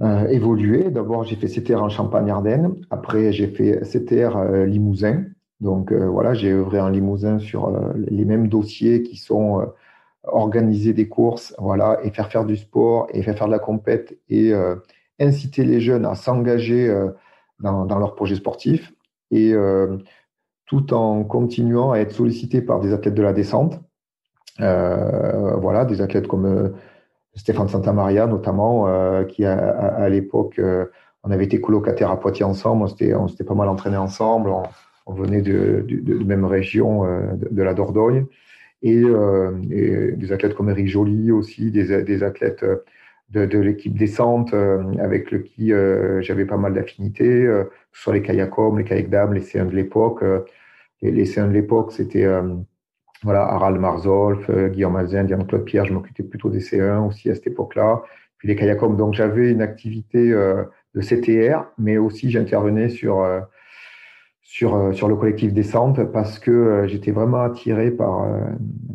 évolué. D'abord, j'ai fait CTR en Champagne-Ardenne. Après, j'ai fait CTR Limousin. Donc euh, voilà, j'ai œuvré en Limousin sur euh, les mêmes dossiers qui sont euh, organiser des courses, voilà, et faire faire du sport et faire faire de la compète et inciter les jeunes à s'engager dans, leurs projets sportifs et tout en continuant à être sollicité par des athlètes de la descente. voilà, des athlètes comme Stéphane Santamaria notamment, qui à, l'époque, on avait été colocataires à Poitiers ensemble, on s'était pas mal entraînés ensemble, venait de, la même région euh, de, la Dordogne. Euh, et, des athlètes comme Eric Joly aussi, des, athlètes euh, de, l'équipe descente avec le qui j'avais pas mal d'affinités, que ce soit les kayaks les kayaks dames, les C1 de l'époque. les, les C1 de l'époque, c'était voilà, Harald Marzolf, Guillaume Azen, Diane-Claude Pierre, je m'occupais plutôt des C1 aussi à cette époque-là. Puis les kayaks donc j'avais une activité de CTR, mais aussi j'intervenais sur sur le collectif Descente parce que euh, j'étais vraiment attiré par, euh,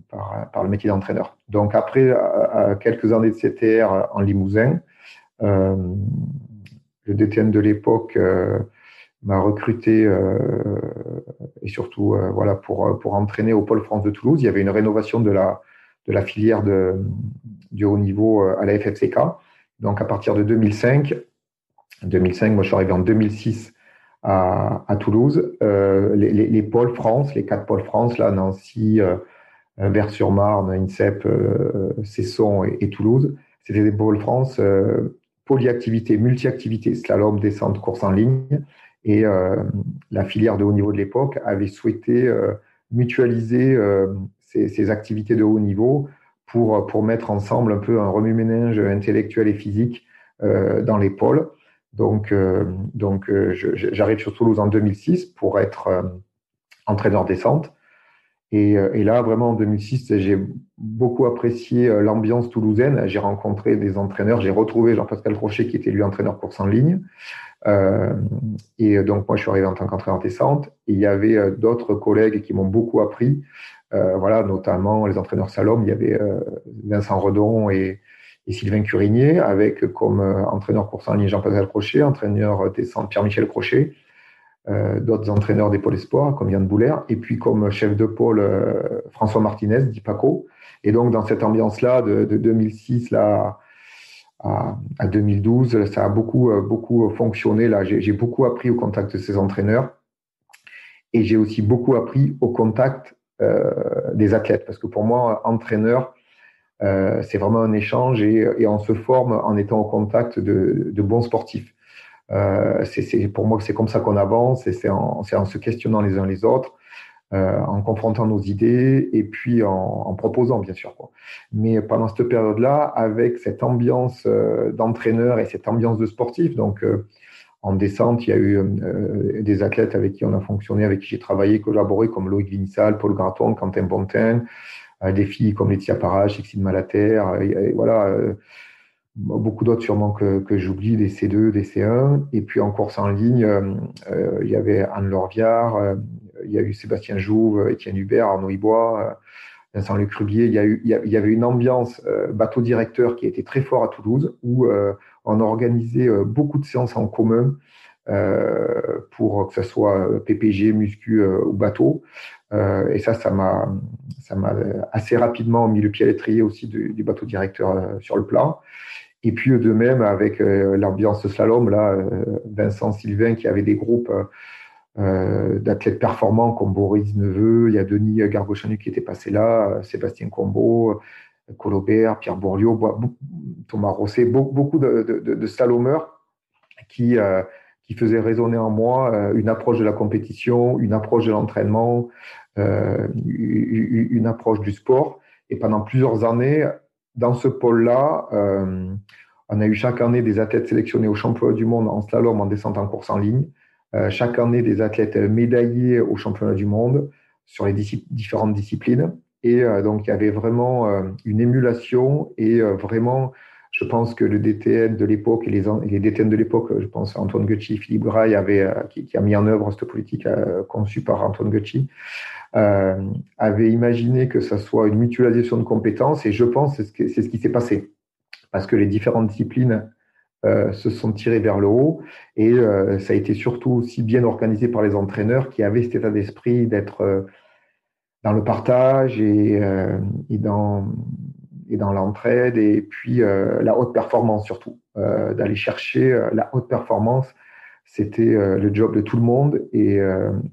par, par le métier d'entraîneur. Donc après quelques années de CTR en Limousin, le DTN de l'époque m'a recruté et surtout voilà pour, pour entraîner au Pôle France de Toulouse. Il y avait une rénovation de la, de la filière de, du haut niveau à la FFCK. Donc à partir de 2005, 2005, moi je suis arrivé en 2006 à, Toulouse. Euh, les, pôles France, les quatre pôles France, là, Nancy, euh, Vers-sur-Marne, INSEP, euh, Cesson et, Toulouse, c'était des pôles France polyactivité, multi-activité, slalom, descente, course en ligne. Et la filière de haut niveau de l'époque avait souhaité mutualiser ces, activités de haut niveau pour, pour mettre ensemble un peu un remue-ménage intellectuel et physique dans les pôles. Donc, euh, donc euh, j'arrive sur Toulouse en 2006 pour être euh, entraîneur descente. Et, là, vraiment, en 2006, j'ai beaucoup apprécié l'ambiance toulousaine. J'ai rencontré des entraîneurs. J'ai retrouvé Jean-Pascal Crochet, qui était lui entraîneur course en ligne. Et donc, moi, je suis arrivé en tant qu'entraîneur descente. Il y avait d'autres collègues qui m'ont beaucoup appris. Voilà, notamment les entraîneurs Salom. Il y avait Vincent Redon et, et Sylvain Curigné, avec comme euh, entraîneur course en ligne Jean-Pascal Crochet, entraîneur descente Pierre-Michel Crochet, euh, d'autres entraîneurs des pôles espoirs comme Yann Bouler, et puis comme chef de pôle euh, François Martinez, dit Paco. Et donc dans cette ambiance-là, de, 2006 là, à, 2012, ça a beaucoup, beaucoup fonctionné. Là, j'ai beaucoup appris au contact de ces entraîneurs, et j'ai aussi beaucoup appris au contact des athlètes, parce que pour moi, entraîneur, c'est vraiment un échange et, on se forme en étant au contact de, bons sportifs. c'est pour moi, c'est comme ça qu'on avance c'est en, se questionnant les uns les autres. Euh, en confrontant nos idées et puis en, proposant, bien sûr. Mais pendant cette période-là, avec cette ambiance euh, d'entraîneur et cette ambiance de sportif, donc euh, en descente, il y a eu des athlètes avec qui on a fonctionné, avec qui j'ai travaillé, collaboré, comme Loïc Vinissal, Paul Graton, Quentin Bontin, des filles comme Laetitia Parage, Exine Malater, et, voilà, beaucoup d'autres sûrement que, que j'oublie, des C2, des C1. Et puis en course en ligne, il y avait Anne Lorviard, il y a eu Sébastien Jouve, Étienne Hubert, Arnaud Ibois, Vincent Luc Rubier. Il y, avait une ambiance euh, bateau directeur qui été très fort à Toulouse, où euh, on euh, beaucoup de séances en commun pour que ce soit PPG, muscu ou bateau. et ça, ça m'a, ça m'a assez rapidement mis le pied à l'étrier aussi du, bateau directeur sur le plan. Et puis de même avec l'ambiance slalom, là, Vincent Sylvain qui avait des groupes euh, d'athlètes performants comme Boris Neveu, il y a Denis Gargochanu qui était passé là, euh, Sébastien euh, Colobert, Pierre Bourliot, Thomas Rosset, beaucoup de, de, slalomeurs qui, qui faisaient résonner en moi une approche de la compétition, une approche de l'entraînement, une approche du sport. Et pendant plusieurs années, dans ce pôle-là, on a eu chaque année des athlètes sélectionnés au championnat du monde en slalom, en descente en course en ligne. Euh, chaque année des athlètes médaillés au championnat du monde sur les différentes disciplines. Et euh, donc, il y avait vraiment euh, une émulation et vraiment, je pense que le DTN de l'époque et les, DTN de l'époque, je pense Antoine Gucci, Philippe Graille, avait, qui, a mis en œuvre cette politique conçue par Antoine Gucci, euh, avait imaginé que ça soit une mutualisation de compétences et je pense que c'est ce qui s'est passé. Parce que les différentes disciplines euh, se sont tirés vers le haut. Et euh, ça a été surtout aussi bien organisé par les entraîneurs qui avaient cet état d'esprit d'être euh, dans le partage et, dans, et dans l'entraide et puis la haute performance surtout. D'aller chercher la haute performance, c'était le job de tout le monde et,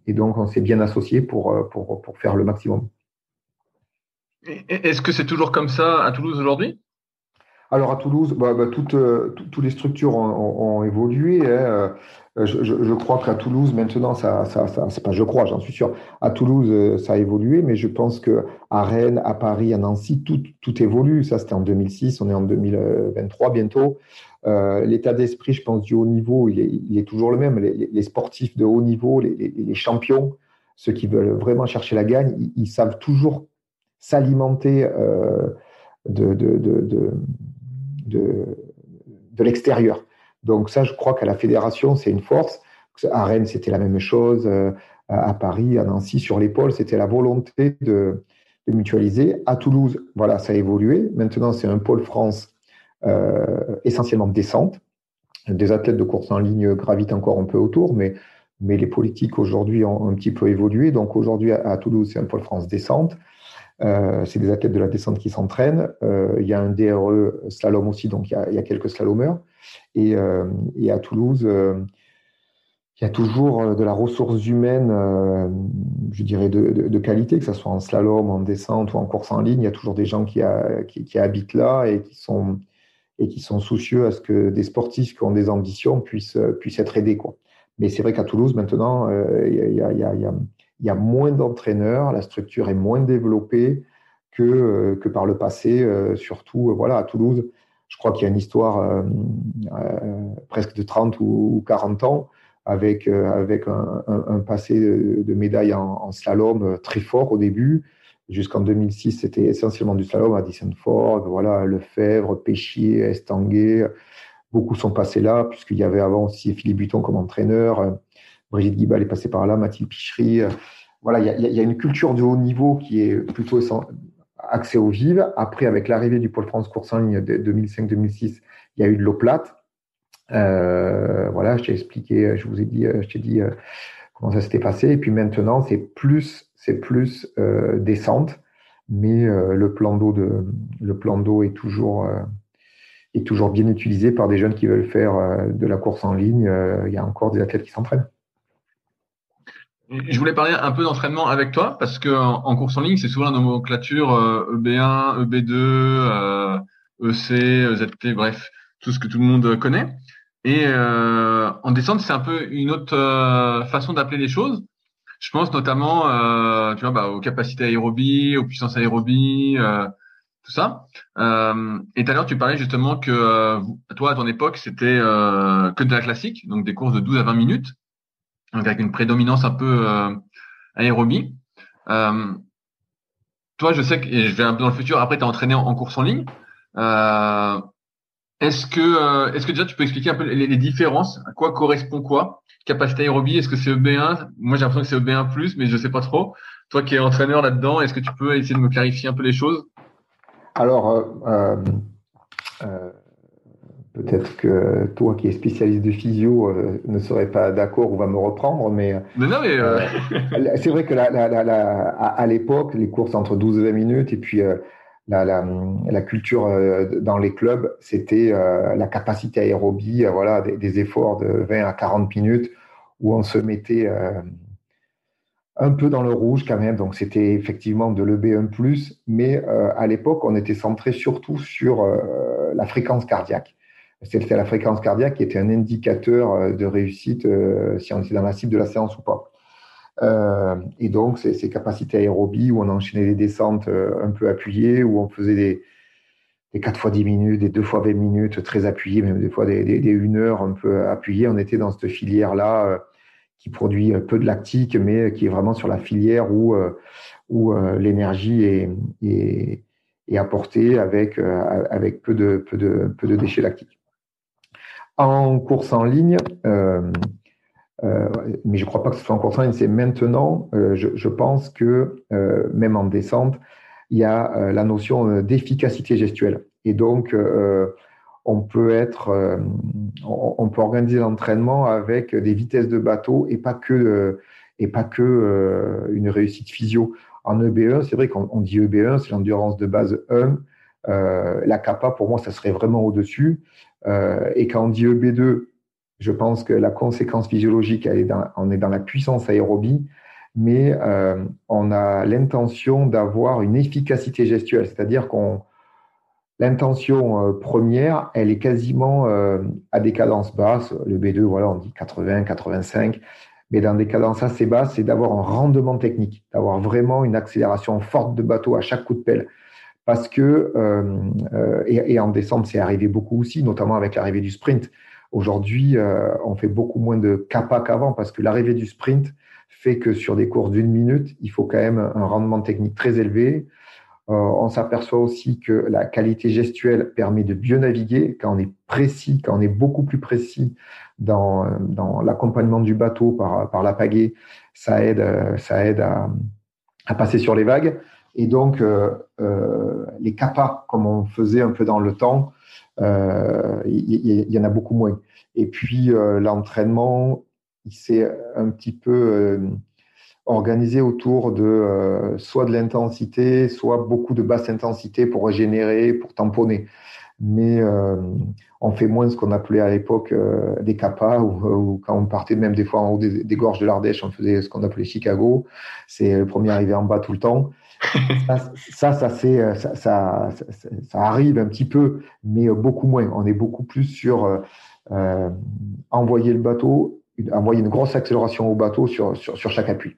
et donc on s'est bien associé pour, pour, pour faire le maximum. Est-ce que c'est toujours comme ça à Toulouse aujourd'hui? Alors à Toulouse, bah, bah, toutes, euh, toutes, les structures ont, évolué. Hein. Euh, je, crois qu'à Toulouse, maintenant, ça, ça, c'est pas je crois, j'en suis sûr. À Toulouse, euh, ça a évolué, mais je pense que à Rennes, à Paris, à Nancy, tout, tout évolue. Ça, c'était en 2006, on est en 2023 bientôt. l'état d'esprit, je pense, du haut niveau, il est, toujours le même. Les, sportifs de haut niveau, les, champions, ceux qui veulent vraiment chercher la gagne, ils, savent toujours s'alimenter de, de, de, l'extérieur. Donc ça, je crois qu'à la fédération, c'est une force. À Rennes, c'était la même chose. Euh, à Paris, à Nancy, sur l'épaule, c'était la volonté de, mutualiser. À Toulouse, voilà, ça a évolué. Maintenant, c'est un pôle France euh, essentiellement descente. Des athlètes de course en ligne gravitent encore un peu autour, mais, mais les politiques aujourd'hui ont un petit peu évolué. Donc aujourd'hui, à Toulouse, c'est un pôle France descente. Euh, c'est des athlètes de la descente qui s'entraînent. Il y a un DRE slalom aussi, donc il y a, quelques slalomeurs. Et, euh, à Toulouse, il y a toujours de la ressource humaine, je dirais, de, qualité, que ce soit en slalom, en descente ou en course en ligne. Il y a toujours des gens qui, habitent là et qui, sont, et soucieux à ce que des sportifs qui ont des ambitions puissent, être aidés. Mais c'est vrai qu'à Toulouse, maintenant, il y a moins d'entraîneurs, la structure est moins développée que, euh, par le passé, euh, surtout euh, voilà, à Toulouse. Je crois qu'il y a une histoire presque de 30 ou 40 ans avec, avec un, passé de, médailles en, slalom très fort au début. Jusqu'en 2006, c'était essentiellement du slalom à Dissenford, voilà, Lefebvre, Péchier, Estanguet. Beaucoup sont passés là, puisqu'il y avait avant aussi Philippe Buton comme entraîneur. Brigitte Guibal est passée par là, Mathilde Pichery. Voilà, il y, a une culture de haut niveau qui est plutôt axée au vide. Après, avec l'arrivée du Pôle France course en ligne de 2005-2006, il y a eu de l'eau plate. Euh, voilà, je t'ai expliqué, je vous ai dit, je t'ai dit euh, comment ça s'était passé. Et puis maintenant, c'est plus, c'est plus euh, descente, mais le plan d'eau de, le plan d'eau est toujours est toujours bien utilisé par des jeunes qui veulent faire de la course en ligne. il y a encore des athlètes qui s'entraînent. Je voulais parler un peu d'entraînement avec toi parce que en, course en ligne, c'est souvent la nomenclature EB1, EB2, EC, ZT, bref, tout ce que tout le monde connaît. Et euh, en descente, c'est un peu une autre euh, façon d'appeler les choses. Je pense notamment, euh, tu vois, bah, aux capacités aérobie, aux puissances aérobie, euh, tout ça. Euh, et tout à l'heure, tu parlais justement que toi, à ton époque, c'était que de la classique, donc des courses de 12 à 20 minutes, donc avec une prédominance un peu aérobie. toi, je sais que, et je vais un peu dans le futur, après, tu as entraîné en, course en ligne. Euh, est-ce que, euh, est-ce que déjà tu peux expliquer un peu les, différences? À quoi correspond quoi? Capacité aérobie, est-ce que c'est EB1 Moi j'ai l'impression que c'est EB1+, mais je sais pas trop. Toi qui es entraîneur là-dedans, est-ce que tu peux essayer de me clarifier un peu les choses? Alors, euh, euh, peut-être que toi qui es spécialiste de physio ne serais pas d'accord ou va me reprendre, mais, mais non, mais c'est vrai que la, à, l'époque, les courses entre 12 et 20 minutes, et puis la, culture euh, dans les clubs, c'était euh, la capacité aérobie, euh, voilà, des, efforts de 20 à 40 minutes où on se mettait un peu dans le rouge quand même. Donc c'était effectivement de l'EB1+, mais à l'époque, on était centré surtout sur la fréquence cardiaque. C'était la fréquence cardiaque qui était un indicateur de réussite si on était dans la cible de la séance ou pas. Euh, et donc, ces, capacités aérobie où on enchaînait des descentes euh, un peu appuyées, où on faisait des, des 4 fois 10 minutes, des 2 fois 20 minutes très appuyées, même des fois des, des, des 1 heure un peu appuyées. On était dans cette filière-là euh, qui produit peu de lactique, mais qui est vraiment sur la filière où, où l'énergie est, est, est, apportée avec, avec peu, de, peu, de, peu de déchets lactiques. En course en ligne, euh, euh, mais je ne crois pas que ce soit encore ça. C'est maintenant, euh, je, pense que même en descente, il y a la notion d'efficacité gestuelle. Et donc, on peut être, on, peut organiser l'entraînement avec des vitesses de bateau et pas que une réussite physio. En EB1, c'est vrai qu'on dit EB1, c'est l'endurance de base 1. la kappa, pour moi, ça serait vraiment au-dessus. Et quand on dit EB2, je pense que la conséquence physiologique, est dans, on est dans la puissance aérobie, mais euh, on a l'intention d'avoir une efficacité gestuelle, c'est-à-dire qu'on l'intention euh, première, elle est quasiment euh, à des cadences basses. Le B2, voilà, on dit 80, 85, mais dans des cadences assez basses, c'est d'avoir un rendement technique, d'avoir vraiment une accélération forte de bateau à chaque coup de pelle. Parce que, et, et en décembre, c'est arrivé beaucoup aussi, notamment avec l'arrivée du sprint. Aujourd'hui, euh, on fait beaucoup moins de kappa qu'avant parce que l'arrivée du sprint fait que sur des courses d'une minute, il faut quand même un rendement technique très élevé. Euh, on s'aperçoit aussi que la qualité gestuelle permet de mieux naviguer quand on est précis, quand on est beaucoup plus précis dans, dans l'accompagnement du bateau par, par la pagaie, ça aide, ça aide à, à passer sur les vagues. Et donc, euh, euh, les kappas, comme on faisait un peu dans le temps, euh, il y, en a beaucoup moins. Et puis euh, l'entraînement, il s'est un petit peu euh, organisé autour de soit de l'intensité, soit beaucoup de basse intensité pour régénérer, pour tamponner. Mais on fait moins ce qu'on appelait à l'époque des capas, ou, quand on partait même des fois en haut des gorges de l'Ardèche, on faisait ce qu'on appelait Chicago. C'est le premier arrivé en bas tout le temps ça, ça, ça, ça, ça, arrive un petit peu, mais beaucoup moins. On est beaucoup plus sur euh, euh envoyer le bateau, envoyer une grosse accélération au bateau sur, sur, chaque appui.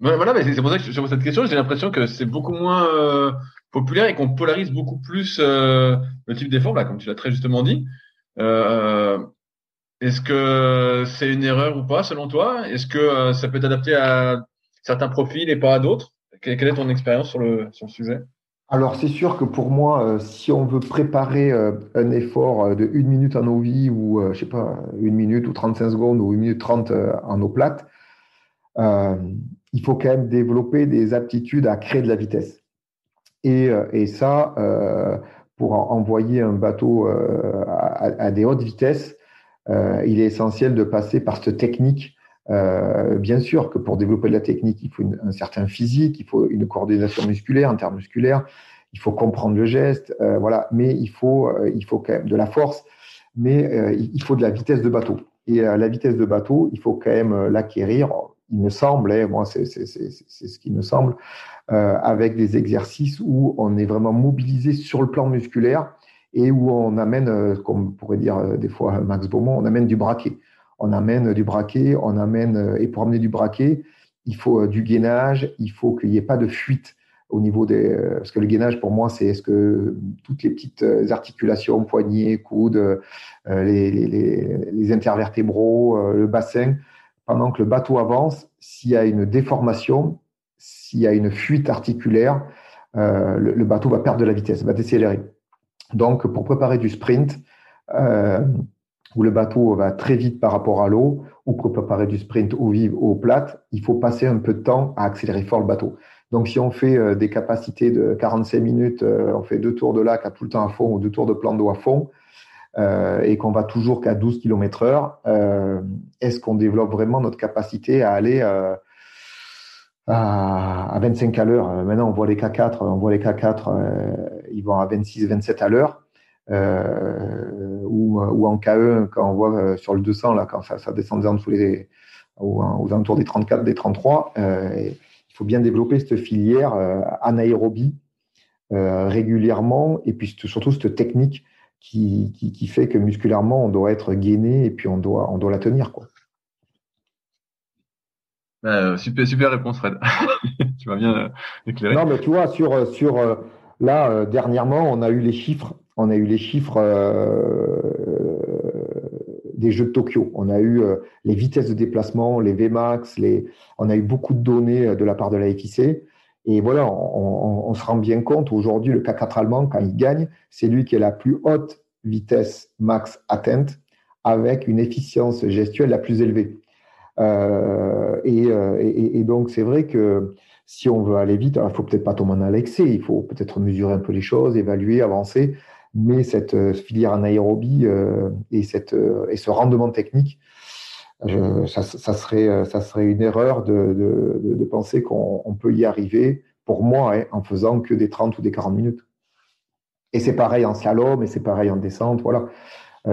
Voilà, mais c'est pour ça que sur cette question, j'ai l'impression que c'est beaucoup moins euh, populaire et qu'on polarise beaucoup plus euh, le type d'effort, comme tu l'as très justement dit. Euh, Est-ce que c'est une erreur ou pas selon toi? Est-ce que ça peut être adapté à certains profils et pas à d'autres? Quelle est ton expérience sur le, sujet? Alors, c'est sûr que pour moi, euh, si on veut préparer euh, un effort euh, de 1 minute en eau vie ou, je sais pas, 1 minute ou 35 secondes ou 1 minute 30 en eau plate, il faut quand même développer des aptitudes à créer de la vitesse. Et, et ça, pour envoyer un bateau à, à, des hautes vitesses, il est essentiel de passer par cette technique euh, bien sûr que pour développer de la technique, il faut un certain physique, il faut une coordination musculaire, intermusculaire, il faut comprendre le geste, euh, voilà. Mais il faut, euh, il faut quand même de la force, mais il faut de la vitesse de bateau. Et la vitesse de bateau, il faut quand même l'acquérir. il me semble, hein, moi c'est ce qui me semble, avec des exercices où on est vraiment mobilisé sur le plan musculaire et où on amène, comme pourrait dire des fois Max Beaumont, on amène du braquet. On amène du braquet, on amène, et pour amener du braquet, il faut du gainage, il faut qu'il n'y ait pas de fuite au niveau des. Euh, parce que le gainage, pour moi, c'est est-ce que toutes les petites euh, articulations, poignets, coudes, euh, les, intervertébraux, le bassin, pendant que le bateau avance, s'il y a une déformation, s'il y a une fuite articulaire, le, bateau va perdre de la vitesse, va décélérer. Donc, pour préparer du sprint, où le bateau va très vite par rapport à l'eau, ou pour préparer du sprint eau vive, eau plate, il faut passer un peu de temps à accélérer fort le bateau. Donc, si on fait euh, des capacités de 45 minutes, euh, on fait deux tours de lac à tout le temps à fond ou deux tours de plan d'eau à fond, euh, et qu'on va toujours qu'à 12 km heure, est-ce qu'on développe vraiment notre capacité à aller à, 25 à l'heure? Maintenant, on voit les K4, on voit les K4, ils vont à 26, 27 à l'heure. Ou, en K1, quand on voit sur le 200, là, quand ça, ça descend en dessous les, aux, alentours des 34, des 33, il faut bien développer cette filière euh, anaérobie euh, régulièrement et puis surtout cette technique qui, qui, fait que musculairement on doit être gainé et puis on doit, on doit la tenir. Quoi. Bah, super, super réponse, Fred. tu vas bien éclairer. Non, mais tu vois, sur, sur là, dernièrement, on a eu les chiffres. On a eu les chiffres des Jeux de Tokyo. On a eu euh, les vitesses de déplacement, les Vmax, les... on a eu beaucoup de données euh, de la part de la FIC. Et voilà, on, se rend bien compte aujourd'hui, le K4 allemand, quand il gagne, c'est lui qui est la plus haute vitesse max atteinte avec une efficience gestuelle la plus élevée. Euh, et, donc, c'est vrai que si on veut aller vite, il faut peut-être pas tomber en l'excès, il faut peut-être mesurer un peu les choses, évaluer, avancer mais cette euh, filière en aérobie euh, et, cette, euh, et ce rendement technique, ça, serait, ça serait une erreur de, de, penser qu'on peut y arriver, pour moi, hein, en faisant que des 30 ou des 40 minutes. Et c'est pareil en slalom, et c'est pareil en descente. Voilà.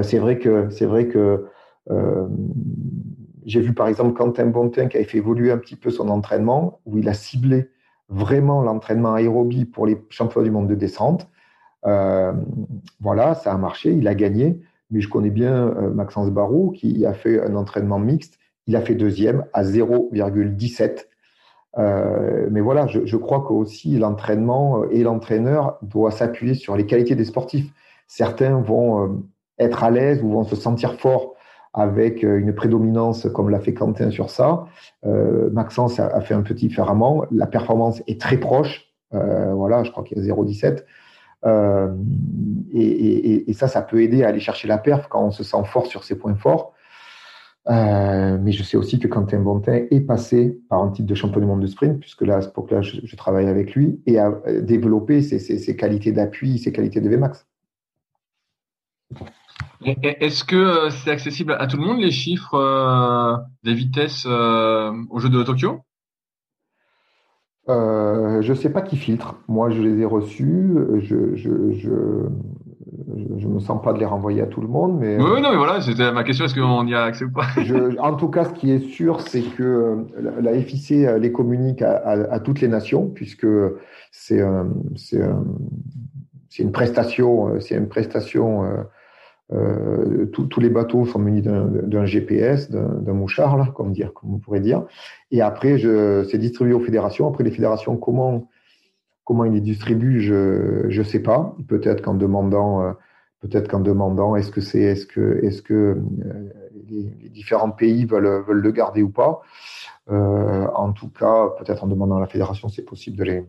c'est vrai que, c'est vrai que j'ai vu par exemple Quentin Bontin qui avait fait évoluer un petit peu son entraînement, où il a ciblé vraiment l'entraînement aérobie pour les championnats du monde de descente. Euh, voilà, ça a marché, il a gagné. Mais je connais bien euh, Maxence Barou qui a fait un entraînement mixte. Il a fait deuxième à 0,17. Euh, mais voilà, je, crois que aussi l'entraînement et l'entraîneur doivent s'appuyer sur les qualités des sportifs. Certains vont être à l'aise ou vont se sentir forts avec une prédominance comme l'a fait Quentin sur ça. Maxence a, fait un petit différemment. La performance est très proche. voilà, je crois qu'il y a 0,17. Euh, et, ça, ça peut aider à aller chercher la perf quand on se sent fort sur ses points forts. Euh, mais je sais aussi que Quentin Bontin est passé par un titre de champion du monde de sprint, puisque là, à cette époque-là, je, travaille avec lui, et a développé ses, qualités d'appui, ses qualités de VMAX. Est-ce que euh, c'est accessible à tout le monde, les chiffres des vitesses au jeu de Tokyo? Euh, je ne sais pas qui filtre. Moi, je les ai reçus. Je je, je, je, me sens pas de les renvoyer à tout le monde. Mais, oui, non, mais voilà, c'était ma question. Est-ce qu'on y a accès ou pas En tout cas, ce qui est sûr, c'est que euh, la, FIC les communique à, à, toutes les nations, puisque c'est c'est une prestation, c'est une prestation euh, tous les bateaux sont munis d'un GPS, d'un mouchard, là, comme, dire, comme on pourrait dire. Et après, c'est distribué aux fédérations. Après, les fédérations, comment, comment ils les distribuent, je ne sais pas. Peut-être qu'en demandant, euh, peut-être qu'en demandant, est-ce que c'est, est-ce que, est-ce que euh, les, différents pays veulent, veulent le garder ou pas. en tout cas, peut-être en demandant à la fédération, c'est possible de les,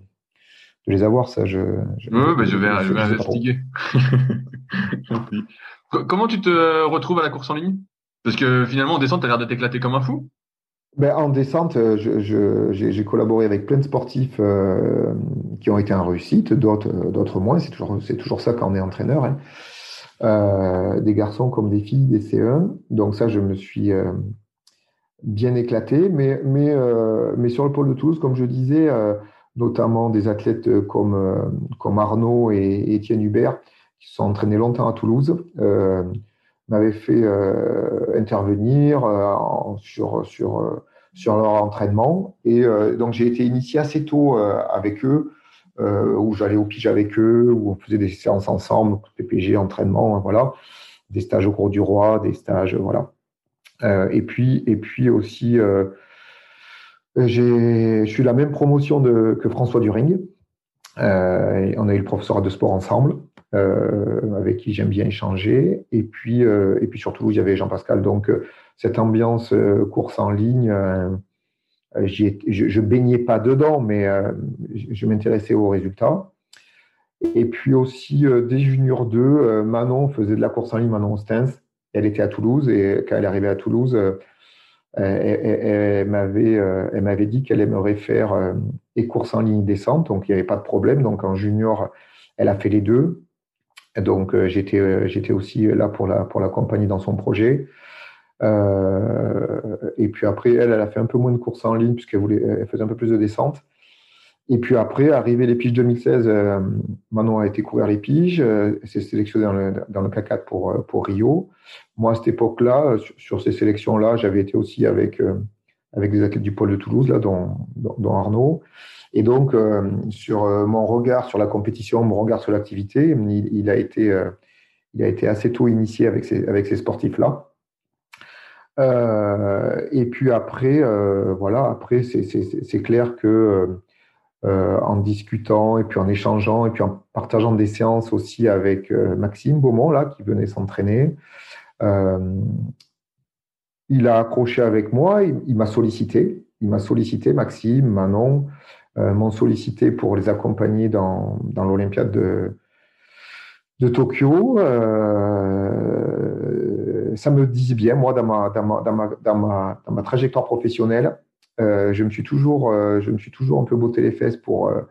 de les avoir. Ça, je, je, oui, je vais, je vais investiguer. Comment tu te retrouves à la course en ligne? Parce que finalement, en descente, tu as l'air de t'éclater comme un fou. Ben, en descente, j'ai collaboré avec plein de sportifs euh, qui ont été en réussite, d'autres moins. C'est toujours, ça quand on est entraîneur. Hein. Euh, des garçons comme des filles, des C1. Donc ça, je me suis euh, bien éclaté. Mais sur le pôle de Toulouse, comme je disais, notamment des athlètes comme, comme Arnaud et Étienne Hubert, qui sont entraînés longtemps à Toulouse, euh, m'avaient fait euh, intervenir euh, sur, sur, sur leur entraînement. Et donc, j'ai été initié assez tôt avec eux, où j'allais au pige avec eux, où on faisait des séances ensemble, PPG, entraînement, voilà, des stages au cours du roi, des stages, voilà. et puis, et puis aussi, je suis la même promotion de, que François During. On a eu le professeur de sport ensemble, euh, avec qui j'aime bien échanger. Et puis, euh, et puis surtout, il y avait Jean-Pascal. Donc, euh, cette ambiance course en ligne, je, je baignais pas dedans, mais je m'intéressais aux résultats. Et puis aussi, dès Junior 2, Manon faisait de la course en ligne, Manon Stens. Elle était à Toulouse et quand elle est arrivée à Toulouse, elle, m'avait, elle m'avait dit qu'elle aimerait faire des courses en ligne descente, donc il n'y avait pas de problème. Donc en junior, elle a fait les deux. Donc j'étais, j'étais aussi là pour la pour l'accompagner dans son projet. Euh, et puis après, elle, elle a fait un peu moins de courses en ligne puisqu'elle voulait, elle faisait un peu plus de descente. Et puis après, arrivé les piges 2016, euh, Manon a été courir les piges, euh, s'est sélectionné dans le, dans le K4 pour, euh, pour Rio. Moi, à cette époque-là, sur, ces sélections-là, j'avais été aussi avec, euh, avec des athlètes du pôle de Toulouse, là, dont, dont, Arnaud. Et donc, euh, sur mon regard sur la compétition, mon regard sur l'activité, il, a été, il a été assez tôt initié avec ces, avec ces sportifs-là. et puis après, voilà, après, c'est clair que euh, en discutant et puis en échangeant et puis en partageant des séances aussi avec euh, Maxime Beaumont, là, qui venait s'entraîner. Euh, il a accroché avec moi, il, m'a sollicité. Il m'a sollicité, Maxime, Manon, m'ont sollicité pour les accompagner dans, dans l'Olympiade de, de Tokyo. ça me disait bien, moi, dans ma, dans ma, dans ma, dans ma, ma trajectoire professionnelle, euh, je me suis toujours, euh, je me suis toujours un peu botté les fesses pour euh,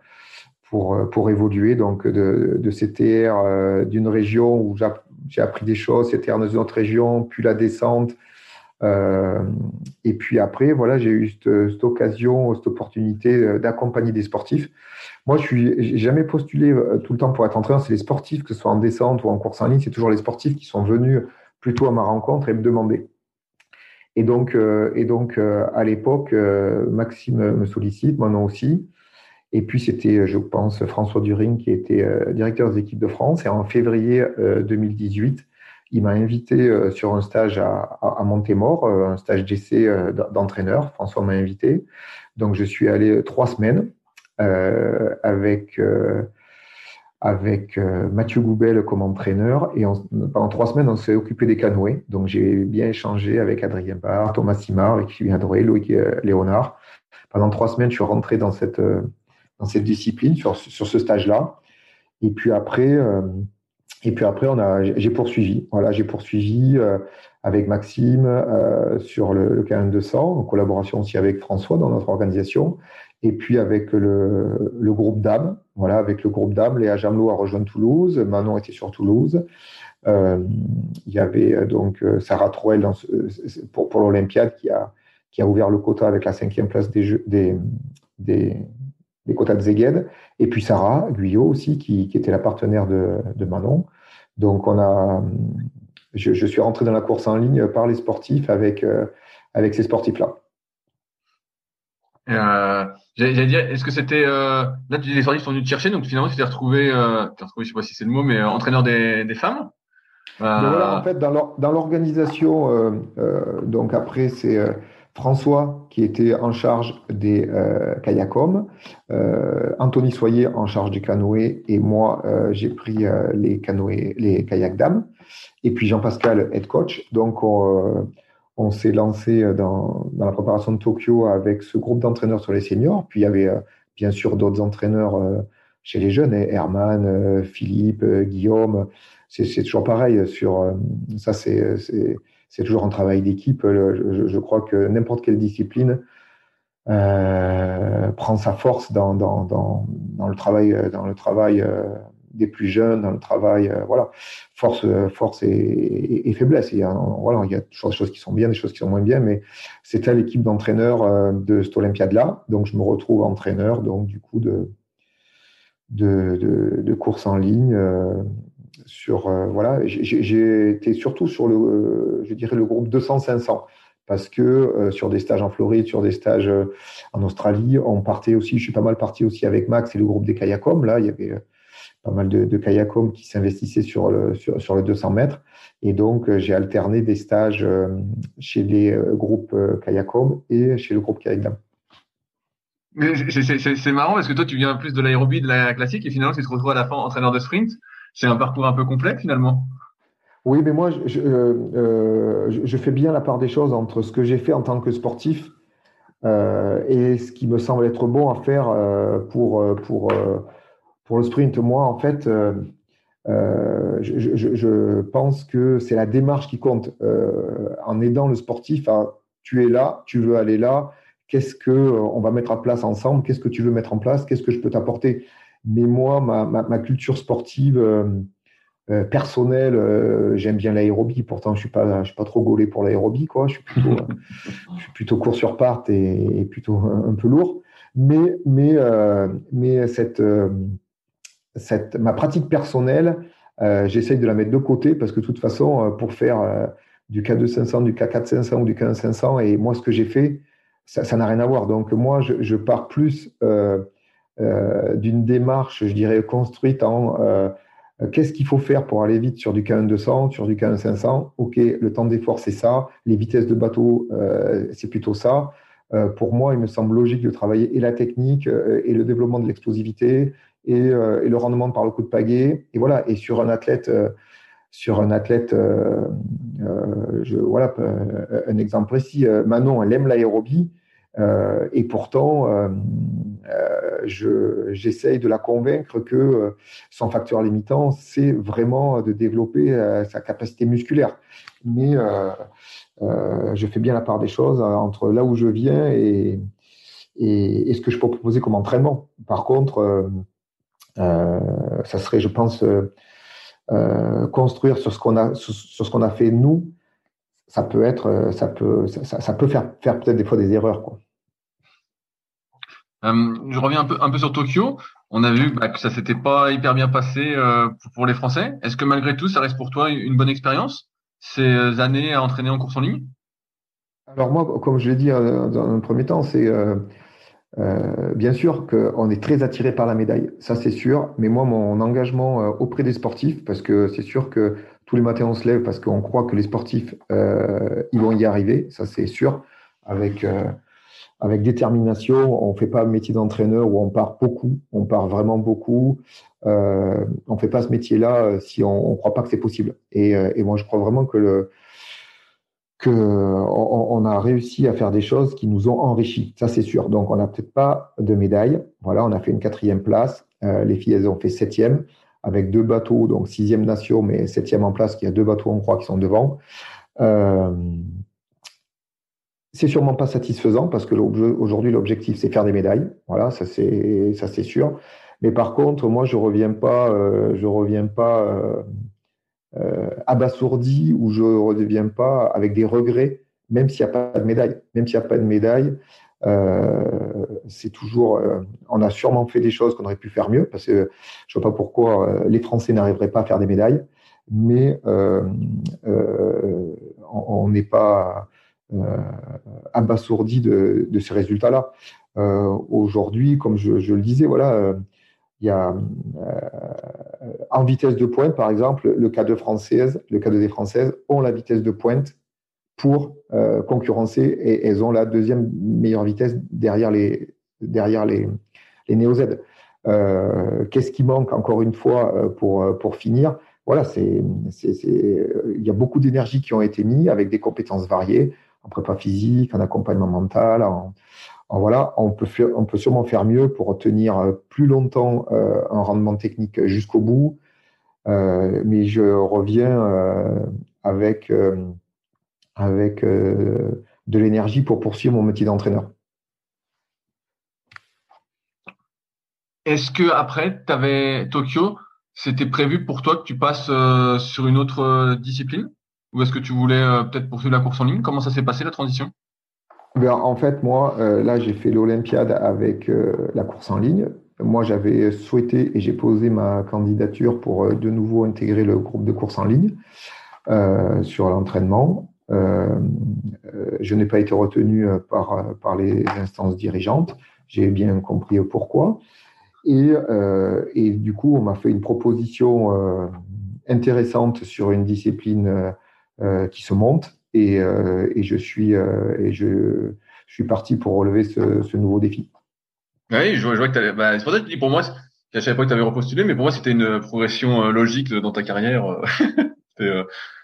pour, pour évoluer. Donc, de, de CTR d'une région où j'ai appris des choses, CTR dans une autre région, puis la descente. Euh, et puis après, voilà, j'ai eu cette, occasion, cette opportunité d'accompagner des sportifs. Moi, je suis, jamais postulé tout le temps pour être entraîneur. C'est les sportifs, que ce soit en descente ou en course en ligne, c'est toujours les sportifs qui sont venus plutôt à ma rencontre et me demander. Et donc, euh, et donc euh, à l'époque, euh, Maxime me sollicite, moi non aussi. Et puis, c'était, je pense, François During qui était directeur des équipes de France. Et en février 2018, il m'a invité sur un stage à, à Montémort, un stage d'essai d'entraîneur. François m'a invité. Donc, je suis allé trois semaines avec avec euh, Mathieu Goubel comme entraîneur. Et pendant trois semaines, on s'est occupé des canoës. Donc, j'ai bien échangé avec Adrien Barr, Thomas Simard, avec Julien Adré, Loïc euh, Léonard. Pendant trois semaines, je suis rentré dans cette, euh, dans cette discipline, sur, sur ce stage-là. Et puis après, et puis après, j'ai poursuivi. Voilà, j'ai poursuivi avec Maxime sur le, le KN200, en collaboration aussi avec François dans notre organisation. Et puis avec le, groupe d'âme, voilà, avec le groupe d'âme, Léa Jamelot a rejoint Toulouse, Manon était sur Toulouse. Euh, il y avait euh, donc euh, Sarah ce, pour, l'Olympiade qui a, ouvert le quota avec la cinquième place des, jeux, des, des quotas de Zeged. Et puis Sarah Guyot aussi, qui, qui était la partenaire de, de Manon. Donc on a, je, je, suis rentré dans la course en ligne par les sportifs avec, avec ces sportifs-là. Euh, J'allais dire, est-ce que c'était euh, là les sportifs sont venus te chercher, donc finalement tu t'es retrouvé, euh, retrouvé, je sais pas si c'est le mot, mais euh, entraîneur des, des femmes? Voilà, en fait, dans l'organisation, euh, euh, donc après c'est François qui était en charge des euh, kayakом, Anthony Soyer en charge des canoës et moi j'ai pris les canoës, les kayaks dames, et puis Jean-Pascal head coach. Donc on, on s'est lancé euh, dans, dans, la préparation de Tokyo avec ce groupe d'entraîneurs sur les seniors. Puis il y avait euh, bien sûr d'autres entraîneurs euh, chez les jeunes, hein, Herman, Philippe, Guillaume. C'est toujours pareil. Sur ça, c'est toujours un travail d'équipe. Je, crois que n'importe quelle discipline euh, prend sa force dans, le travail, le travail des plus jeunes dans le travail. Euh, voilà, force, et, faiblesse. Il y a, toujours des choses qui sont bien, des choses qui sont moins bien, mais c'était l'équipe d'entraîneurs euh, de cette Olympiade-là. Donc, je me retrouve entraîneur, donc du coup de de, de, de course en ligne. Euh, sur voilà, j'ai été surtout sur le, je dirais le groupe 200-500 parce que sur des stages en Floride, sur des stages en Australie, on partait aussi, je suis pas mal parti aussi avec Max et le groupe des Kayacom. Là, il y avait pas mal de, Kayacom qui s'investissaient sur le, sur, sur le 200 mètres. Et donc, j'ai alterné des stages chez les groupes Kayacom et chez le groupe Kayakdam. C'est marrant parce que toi, tu viens plus de l'aérobie, de la classique, et finalement, tu te retrouves à la fin entraîneur de sprint. C'est un parcours un peu complet finalement. Oui, mais moi, je, euh, euh, je, fais bien la part des choses entre ce que j'ai fait en tant que sportif euh, et ce qui me semble être bon à faire pour, le sprint. Moi, en fait, je, pense que c'est la démarche qui compte. en aidant le sportif à tu es là, tu veux aller là, qu'est-ce que on va mettre en place ensemble, qu'est-ce que tu veux mettre en place, qu'est-ce que je peux t'apporter? Mais moi, ma, ma, ma culture sportive euh, personnel, euh, j'aime bien l'aérobie. Pourtant, je suis pas, je suis pas trop gaulé pour l'aérobie, quoi. Je suis plutôt, je suis plutôt court sur part et, plutôt un, peu lourd. Mais, mais, euh, mais cette, cette, ma pratique personnelle, j'essaye de la mettre de côté parce que de toute façon, pour faire du K2 500, du K4 500 ou du K1 500, et moi, ce que j'ai fait, ça n'a rien à voir. Donc, moi, je, je pars plus d'une démarche, je dirais, construite en euh, qu'est-ce qu'il faut faire pour aller vite sur du K1 200, sur du K1 500 Ok, le temps d'effort, c'est ça. Les vitesses de bateau, euh, c'est plutôt ça. Euh, pour moi, il me semble logique de travailler et la technique et le développement de l'explosivité et, le rendement par le coup de pagaie. Et voilà. Et sur un athlète, sur un athlète, voilà, un exemple précis. Manon, elle aime l'aérobie. Et pourtant, j'essaye de la convaincre que euh, son facteur limitant, c'est vraiment de développer euh, sa capacité musculaire. Mais euh, je fais bien la part des choses entre là où je viens et, ce que je peux proposer comme entraînement. Par contre, ça serait, je pense, construire sur ce qu'on a fait nous. Ça peut être, ça peut, ça, ça peut faire, faire peut-être des fois des erreurs, quoi. Euh, je reviens un peu, un peu sur Tokyo. On a vu bah, que ça s'était pas hyper bien passé euh, pour les Français. Est-ce que malgré tout, ça reste pour toi une bonne expérience ces euh, années à entraîner en course en ligne? Alors moi, comme je l'ai dit dans un premier temps, c'est bien sûr qu'on est très attiré par la médaille, ça c'est sûr. Mais moi, mon engagement auprès des sportifs, parce que c'est sûr que tous les matins on se lève parce qu'on croit que les sportifs, ils vont y arriver, ça c'est sûr, avec avec détermination. On ne fait pas un métier d'entraîneur où on part beaucoup, on part vraiment beaucoup. Euh, on ne fait pas ce métier-là euh, si on ne croit pas que c'est possible. Et, euh, et, moi, je crois vraiment que le que on, a réussi à faire des choses qui nous ont enrichis. Ça, c'est sûr. Donc, on n'a peut-être pas de médaille. Voilà, on a fait une quatrième place. les filles, elles ont fait septième avec deux bateaux, donc sixième nation, mais septième en place, qui a deux bateaux, on croit, qui sont devant. Euh, c'est sûrement pas satisfaisant parce que aujourd'hui l'objectif c'est faire des médailles, voilà, ça c'est ça c'est sûr. Mais par contre, moi je reviens pas, euh, je reviens pas euh, euh, abasourdi ou je reviens pas avec des regrets, même s'il n'y a pas de médaille, même s'il n'y a pas de médaille. C'est toujours, on a sûrement fait des choses qu'on aurait pu faire mieux parce que je vois pas pourquoi les Français n'arriveraient pas à faire des médailles, mais on n'est pas euh, abasourdi de, ces résultats-là. Euh, aujourd'hui, comme je, le disais, voilà, euh, il y a en vitesse de pointe, par exemple, le cas de française, le cas de des françaises ont la vitesse de pointe pour concurrencer et elles ont la deuxième meilleure vitesse derrière les derrière les, les néo-Z. Qu'est-ce qui manque encore une fois pour, pour finir? Voilà, c'est, il y a beaucoup d'énergie qui ont été mis avec des compétences variées en prépa physique, en accompagnement mental. En, voilà, on peut, on peut sûrement faire mieux pour tenir euh, plus longtemps euh, un rendement technique jusqu'au bout. Euh, mais je reviens avec, avec de l'énergie pour poursuivre mon métier d'entraîneur. Est-ce que après, tu avais Tokyo, c'était prévu pour toi que tu passes sur une autre discipline? Ou est-ce que tu voulais euh, peut-être poursuivre la course en ligne? Comment ça s'est passé la transition? Ben, En fait, moi, euh, là, j'ai fait l'Olympiade avec euh, la course en ligne. Moi, j'avais souhaité et j'ai posé ma candidature pour de nouveau intégrer le groupe de course en ligne sur l'entraînement. Je n'ai pas été retenu par, par les instances dirigeantes. J'ai bien compris pourquoi. Et, du coup, on m'a fait une proposition intéressante sur une discipline qui se monte. Et, je suis, parti pour relever ce, nouveau défi. Oui, je vois, que tu bah, c'est pour ça que pour moi, je savais pas que tu avais repostulé, mais pour moi, c'était une progression euh, logique dans ta carrière. euh,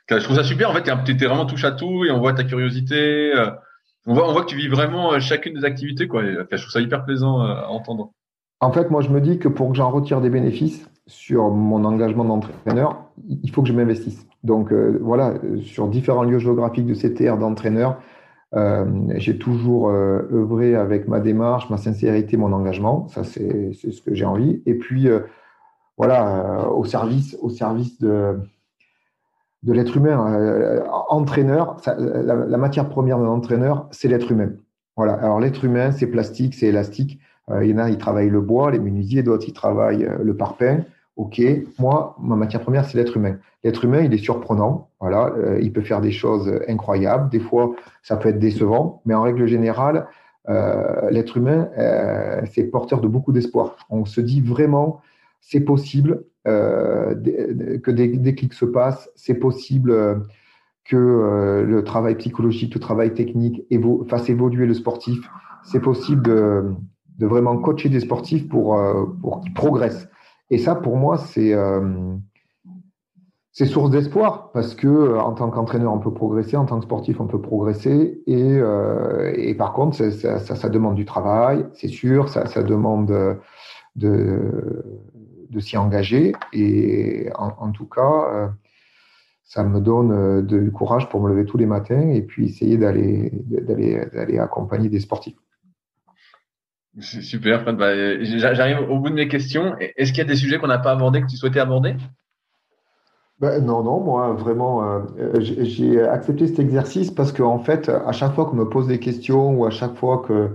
je trouve ça super. En fait, tu étais vraiment touche à tout et on voit ta curiosité. Euh, on voit, on voit que tu vis vraiment euh, chacune des activités, quoi. je trouve ça hyper plaisant à entendre. En fait, moi, je me dis que pour que j'en retire des bénéfices sur mon engagement d'entraîneur, il faut que je m'investisse. Donc, voilà, sur différents lieux géographiques de CTR d'entraîneur, j'ai toujours œuvré avec ma démarche, ma sincérité, mon engagement. Ça, c'est ce que j'ai envie. Et puis, voilà, au service, au service de, de l'être humain. entraîneur, la, matière première d'un entraîneur, c'est l'être humain. Voilà. Alors, l'être humain, c'est plastique, c'est élastique. il y en a, ils travaillent le bois, les menuisiers, d'autres, ils travaillent le parpaing. OK, moi, ma matière première, c'est l'être humain. L'être humain, il est surprenant. Voilà, euh, il peut faire des choses incroyables. Des fois, ça peut être décevant, mais en règle générale, euh, l'être humain, euh, c'est porteur de beaucoup d'espoir. On se dit vraiment, c'est possible que des déclics se passent, c'est possible que le travail psychologique, le travail technique fasse évoluer le sportif. C'est possible de, vraiment coacher des sportifs pour, pour qu'ils progressent. Et ça, pour moi, c'est euh, source d'espoir parce que euh, en tant qu'entraîneur, on peut progresser, en tant que sportif, on peut progresser. Et, euh, et par contre, ça, ça, ça, demande du travail, c'est sûr, ça, ça demande de, de s'y engager. Et en, en tout cas, euh, ça me donne euh, du courage pour me lever tous les matins et puis essayer d'aller d'aller accompagner des sportifs. Super, Fred. Bah, J'arrive au bout de mes questions. Est-ce qu'il y a des sujets qu'on n'a pas abordés que tu souhaitais aborder? Ben, non, non, moi vraiment, euh, j'ai accepté cet exercice parce qu'en en fait, à chaque fois qu'on me pose des questions ou à chaque fois que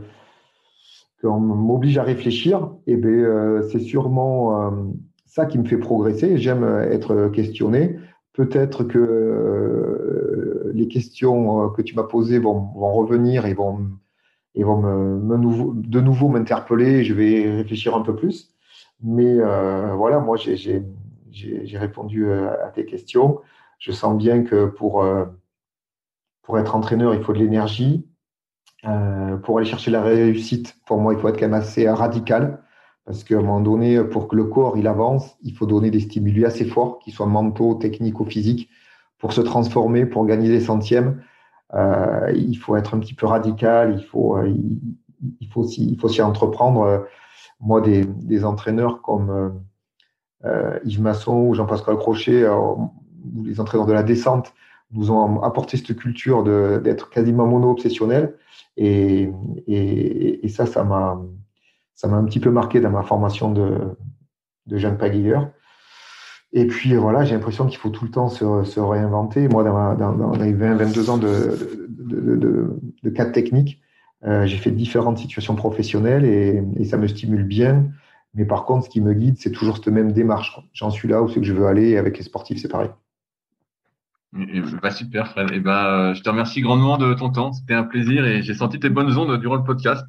qu'on m'oblige à réfléchir, eh ben, euh, c'est sûrement euh, ça qui me fait progresser. J'aime être questionné. Peut-être que les questions que tu m'as posées vont, vont revenir et vont ils vont me, de nouveau m'interpeller. Je vais réfléchir un peu plus. Mais euh, voilà, moi, j'ai répondu euh, à tes questions. Je sens bien que pour, euh, pour être entraîneur, il faut de l'énergie. Euh, pour aller chercher la réussite, pour moi, il faut être quand même assez radical. Parce qu'à un moment donné, pour que le corps il avance, il faut donner des stimuli assez forts, qu'ils soient mentaux, techniques ou physiques, pour se transformer, pour gagner des centièmes. Euh, il faut être un petit peu radical, il faut, euh, il, faut il faut s'y entreprendre. Moi, des, des entraîneurs comme euh, Yves Masson ou Jean-Pascal Crochet, ou les entraîneurs de la descente, nous ont apporté cette culture d'être quasiment mono-obsessionnel. Et, et, et, ça, ça m'a ça m'a un petit peu marqué dans ma formation de, de jeune pagayeur. Et puis voilà, j'ai l'impression qu'il faut tout le temps se, se réinventer. Moi, dans, dans, dans les 20-22 ans de, de, de, de cadre technique, euh, j'ai fait différentes situations professionnelles et, et, ça me stimule bien. Mais par contre, ce qui me guide, c'est toujours cette même démarche. J'en suis là où c'est que je veux aller avec les sportifs, c'est pareil. Bah super, Fred. Et bah, je te remercie grandement de ton temps. C'était un plaisir et j'ai senti tes bonnes ondes durant le podcast.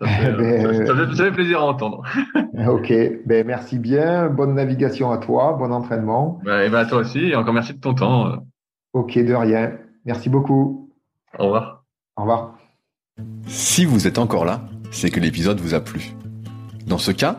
Ça fait, ben, ça fait, plaisir à entendre. ok, ben, merci bien. Bonne navigation à toi, bon entraînement. Ben, et ben, à toi aussi, et encore merci de ton temps. Ok, de rien. Merci beaucoup. Au revoir. Au revoir. Si vous êtes encore là, c'est que l'épisode vous a plu. Dans ce cas,